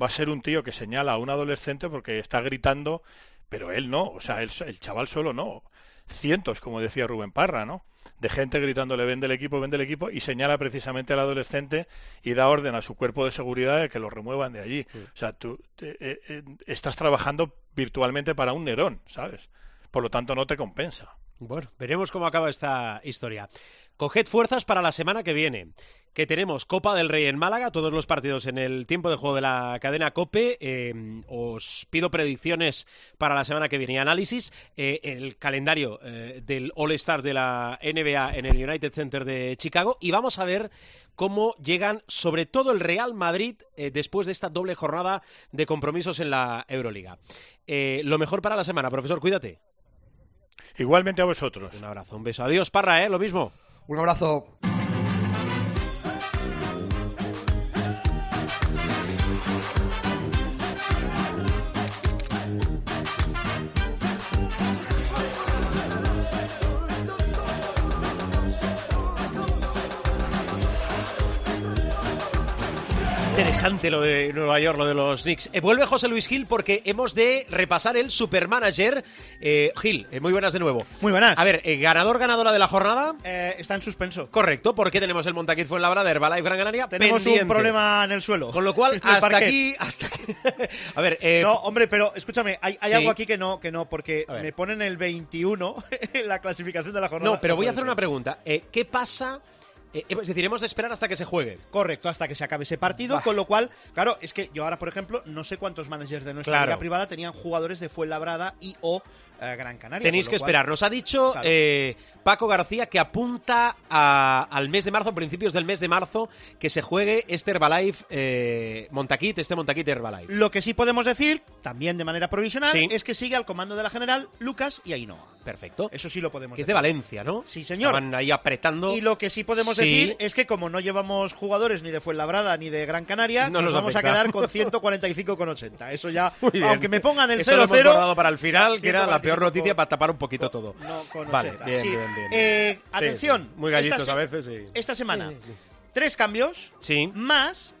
K: va a ser un tío que señala a un adolescente porque está gritando, pero él no, o sea, él- el chaval solo no. Cientos, como decía Rubén Parra, ¿no? De gente gritándole vende el equipo, vende el equipo, y señala precisamente al adolescente y da orden a su cuerpo de seguridad de que lo remuevan de allí. O sea, tú eh, eh, estás trabajando virtualmente para un Nerón, ¿sabes? Por lo tanto, no te compensa.
C: Bueno, veremos cómo acaba esta historia. Coged fuerzas para la semana que viene, que tenemos Copa del Rey en Málaga, todos los partidos en el tiempo de juego de la cadena COPE. Eh, os pido predicciones para la semana que viene y análisis. Eh, el calendario eh, del All-Star de la NBA en el United Center de Chicago. Y vamos a ver cómo llegan, sobre todo el Real Madrid, eh, después de esta doble jornada de compromisos en la Euroliga. Eh, lo mejor para la semana, profesor, cuídate.
K: Igualmente a vosotros.
C: Un abrazo, un beso. Adiós, Parra, ¿eh? Lo mismo.
L: Un abrazo.
C: Interesante lo de Nueva York, lo de los Knicks. Eh, vuelve José Luis Gil porque hemos de repasar el Supermanager. Eh, Gil, eh, muy buenas de nuevo.
G: Muy buenas.
C: A ver, eh, ganador, ganadora de la jornada.
G: Está en suspenso.
C: Correcto, porque tenemos el Montaquit Fuenlabrada, Herbalife Gran Canaria.
G: Tenemos
C: pendiente.
G: un problema en el suelo.
C: Con lo cual, <laughs> hasta aquí, hasta aquí. <laughs> A ver, eh,
G: No, hombre, pero escúchame, hay, hay
C: Sí.
G: algo aquí que no, que no, porque me ponen el 21 <laughs> en la clasificación de la jornada.
C: no, pero voy a hacer una pregunta. ¿Qué pasa? Eh, es decir, hemos de esperar hasta que se juegue.
G: Correcto, hasta que se acabe ese partido,
C: Bah.
G: con lo cual, claro, es que yo ahora, por ejemplo, no sé cuántos managers de nuestra
C: Claro.
G: liga privada tenían jugadores de Fuenlabrada y o eh, Gran Canaria.
C: Tenéis que
G: cual-
C: esperar. Nos ha dicho
G: Claro.
C: eh, Paco García que apunta a- al mes de marzo, principios del mes de marzo, que se juegue este Herbalife eh, Montaquit, este Montaquit Herbalife.
G: Lo que sí podemos decir, también de manera provisional,
C: Sí.
G: es que sigue al comando de la general Lucas y Ainhoa.
C: Perfecto.
G: Eso sí lo podemos
C: Que es de
G: decir.
C: Valencia, ¿no?
G: Sí, señor.
C: Estaban ahí apretando.
G: Y lo que sí podemos
C: Sí.
G: decir es que como no llevamos jugadores ni de Fuenlabrada ni de Gran Canaria,
C: No
G: nos,
C: nos
G: vamos a quedar con <laughs> 145,80. Eso ya, aunque me pongan el
C: Eso lo hemos
G: 0-0...
C: guardado para el final, que era la peor
G: 145
C: noticia para tapar un poquito todo.
G: No, con
C: Vale,
G: 80.
C: bien,
G: Sí.
C: bien, bien.
G: Eh, atención.
C: sí. Muy gallitos
G: esta
C: a veces, sí.
G: Esta semana,
C: Sí, sí.
G: tres cambios,
C: Sí.
G: más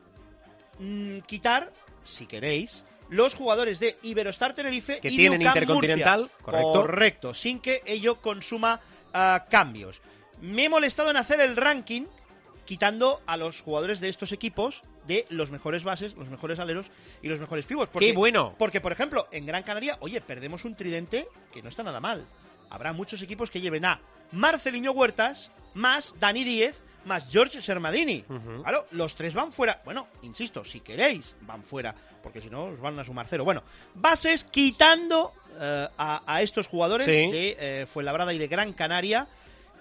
G: mm, quitar, si queréis, los jugadores de Iberostar Tenerife
C: Que
G: y
C: tienen Intercontinental,
G: Murcia.
C: correcto.
G: Correcto, sin que ello consuma ah, cambios. Me he molestado en hacer el ranking quitando a los jugadores de estos equipos de los mejores bases, los mejores aleros y los mejores pibos.
C: ¡Qué bueno!
G: Porque, por ejemplo, en Gran Canaria, oye, perdemos un tridente que no está nada mal. Habrá muchos equipos que lleven a Marceliño Huertas, más Dani Díez, más George Sermadini.
C: Ujú.
G: Claro, los tres van fuera. Bueno, insisto, si queréis, van fuera, porque si no, os van a sumar cero. Bueno, bases quitando eh, a, a estos jugadores
C: Sí.
G: de eh, Fuenlabrada y de Gran Canaria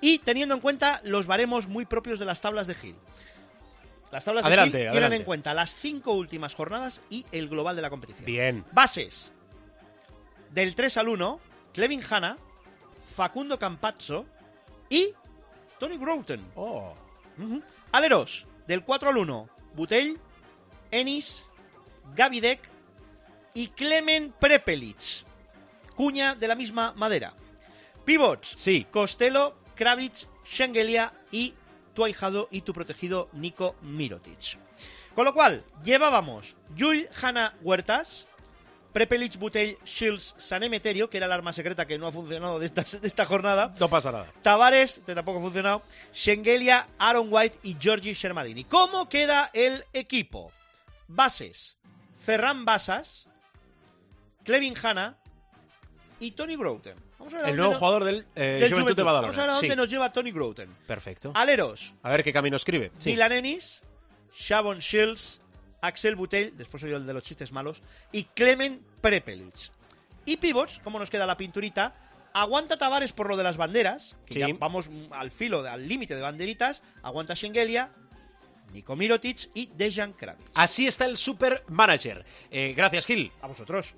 G: y teniendo en cuenta los baremos muy propios de las tablas de Gil. Las tablas
C: Adelante,
G: de Gil tienen en cuenta las cinco últimas jornadas y el global de la competición.
C: Bien.
G: Bases. Del 3 al 1, Clevin Hanna, Facundo Campazzo y Tony Grouten.
C: Oh.
G: Aleros. Del 4 al 1, Butell, Enis, Gavidek y Clemen Prepelic. Cuña de la misma madera. Pivots.
C: Sí.
G: Costello, Kravitz, Schengelia y tu ahijado y tu protegido Nico Mirotic. Con lo cual, llevábamos Yul Hanna Huertas, Prepelic, Butell, Shields, San Emeterio, que era el arma secreta que no ha funcionado de esta, de esta jornada.
C: No pasa nada.
G: Tavares, que tampoco ha funcionado, Schengelia, Aaron White y Georgi Shermadini. ¿Cómo queda el equipo? Bases, Ferran Basas, Clevin Hanna y Tony Grouten. Vamos a ver a
C: El nuevo
G: nos-
C: jugador del, eh,
G: del
C: Juventud de Badalona.
G: Vamos a ver a dónde
C: Sí.
G: nos lleva Tony Grouten.
C: Perfecto.
G: Aleros,
C: A ver qué camino escribe. Sí.
G: Dylan Ennis, Shavon Shields, Axel Butell, después soy el de los chistes malos, y Clemen Prepelic. Y pivots, como nos queda la pinturita, aguanta Tavares por lo de las banderas, que
C: Sí.
G: ya vamos al filo, al límite de banderitas, aguanta Schengelia, Nico Mirotic y Dejan Kravitz.
C: Así está el Super Manager. Eh, gracias, Gil.
G: A vosotros.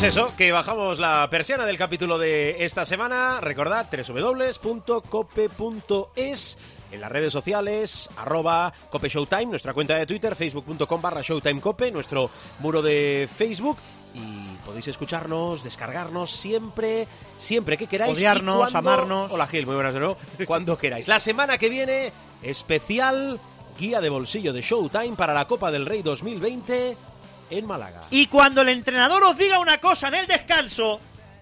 C: Pues eso, que bajamos la persiana del capítulo de esta semana. Recordad, www.cope.es en las redes sociales, arroba Cope Showtime, nuestra cuenta de Twitter, facebook.com barra Showtime Cope, nuestro muro de Facebook. Y podéis escucharnos, descargarnos siempre, siempre que queráis.
G: Odiarnos,
C: cuando-
G: amarnos.
C: Hola Gil, muy buenas de nuevo. Cuando queráis. La semana que viene, especial guía de bolsillo de Showtime para la Copa del Rey 2020 en Málaga.
G: Y cuando el entrenador os diga una cosa en el descanso,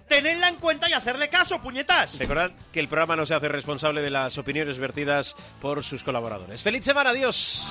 G: tenedla en cuenta y hacerle caso, puñetas.
C: Recordad que el programa no se hace responsable de las opiniones vertidas por sus colaboradores. ¡Feliz semana! ¡Adiós!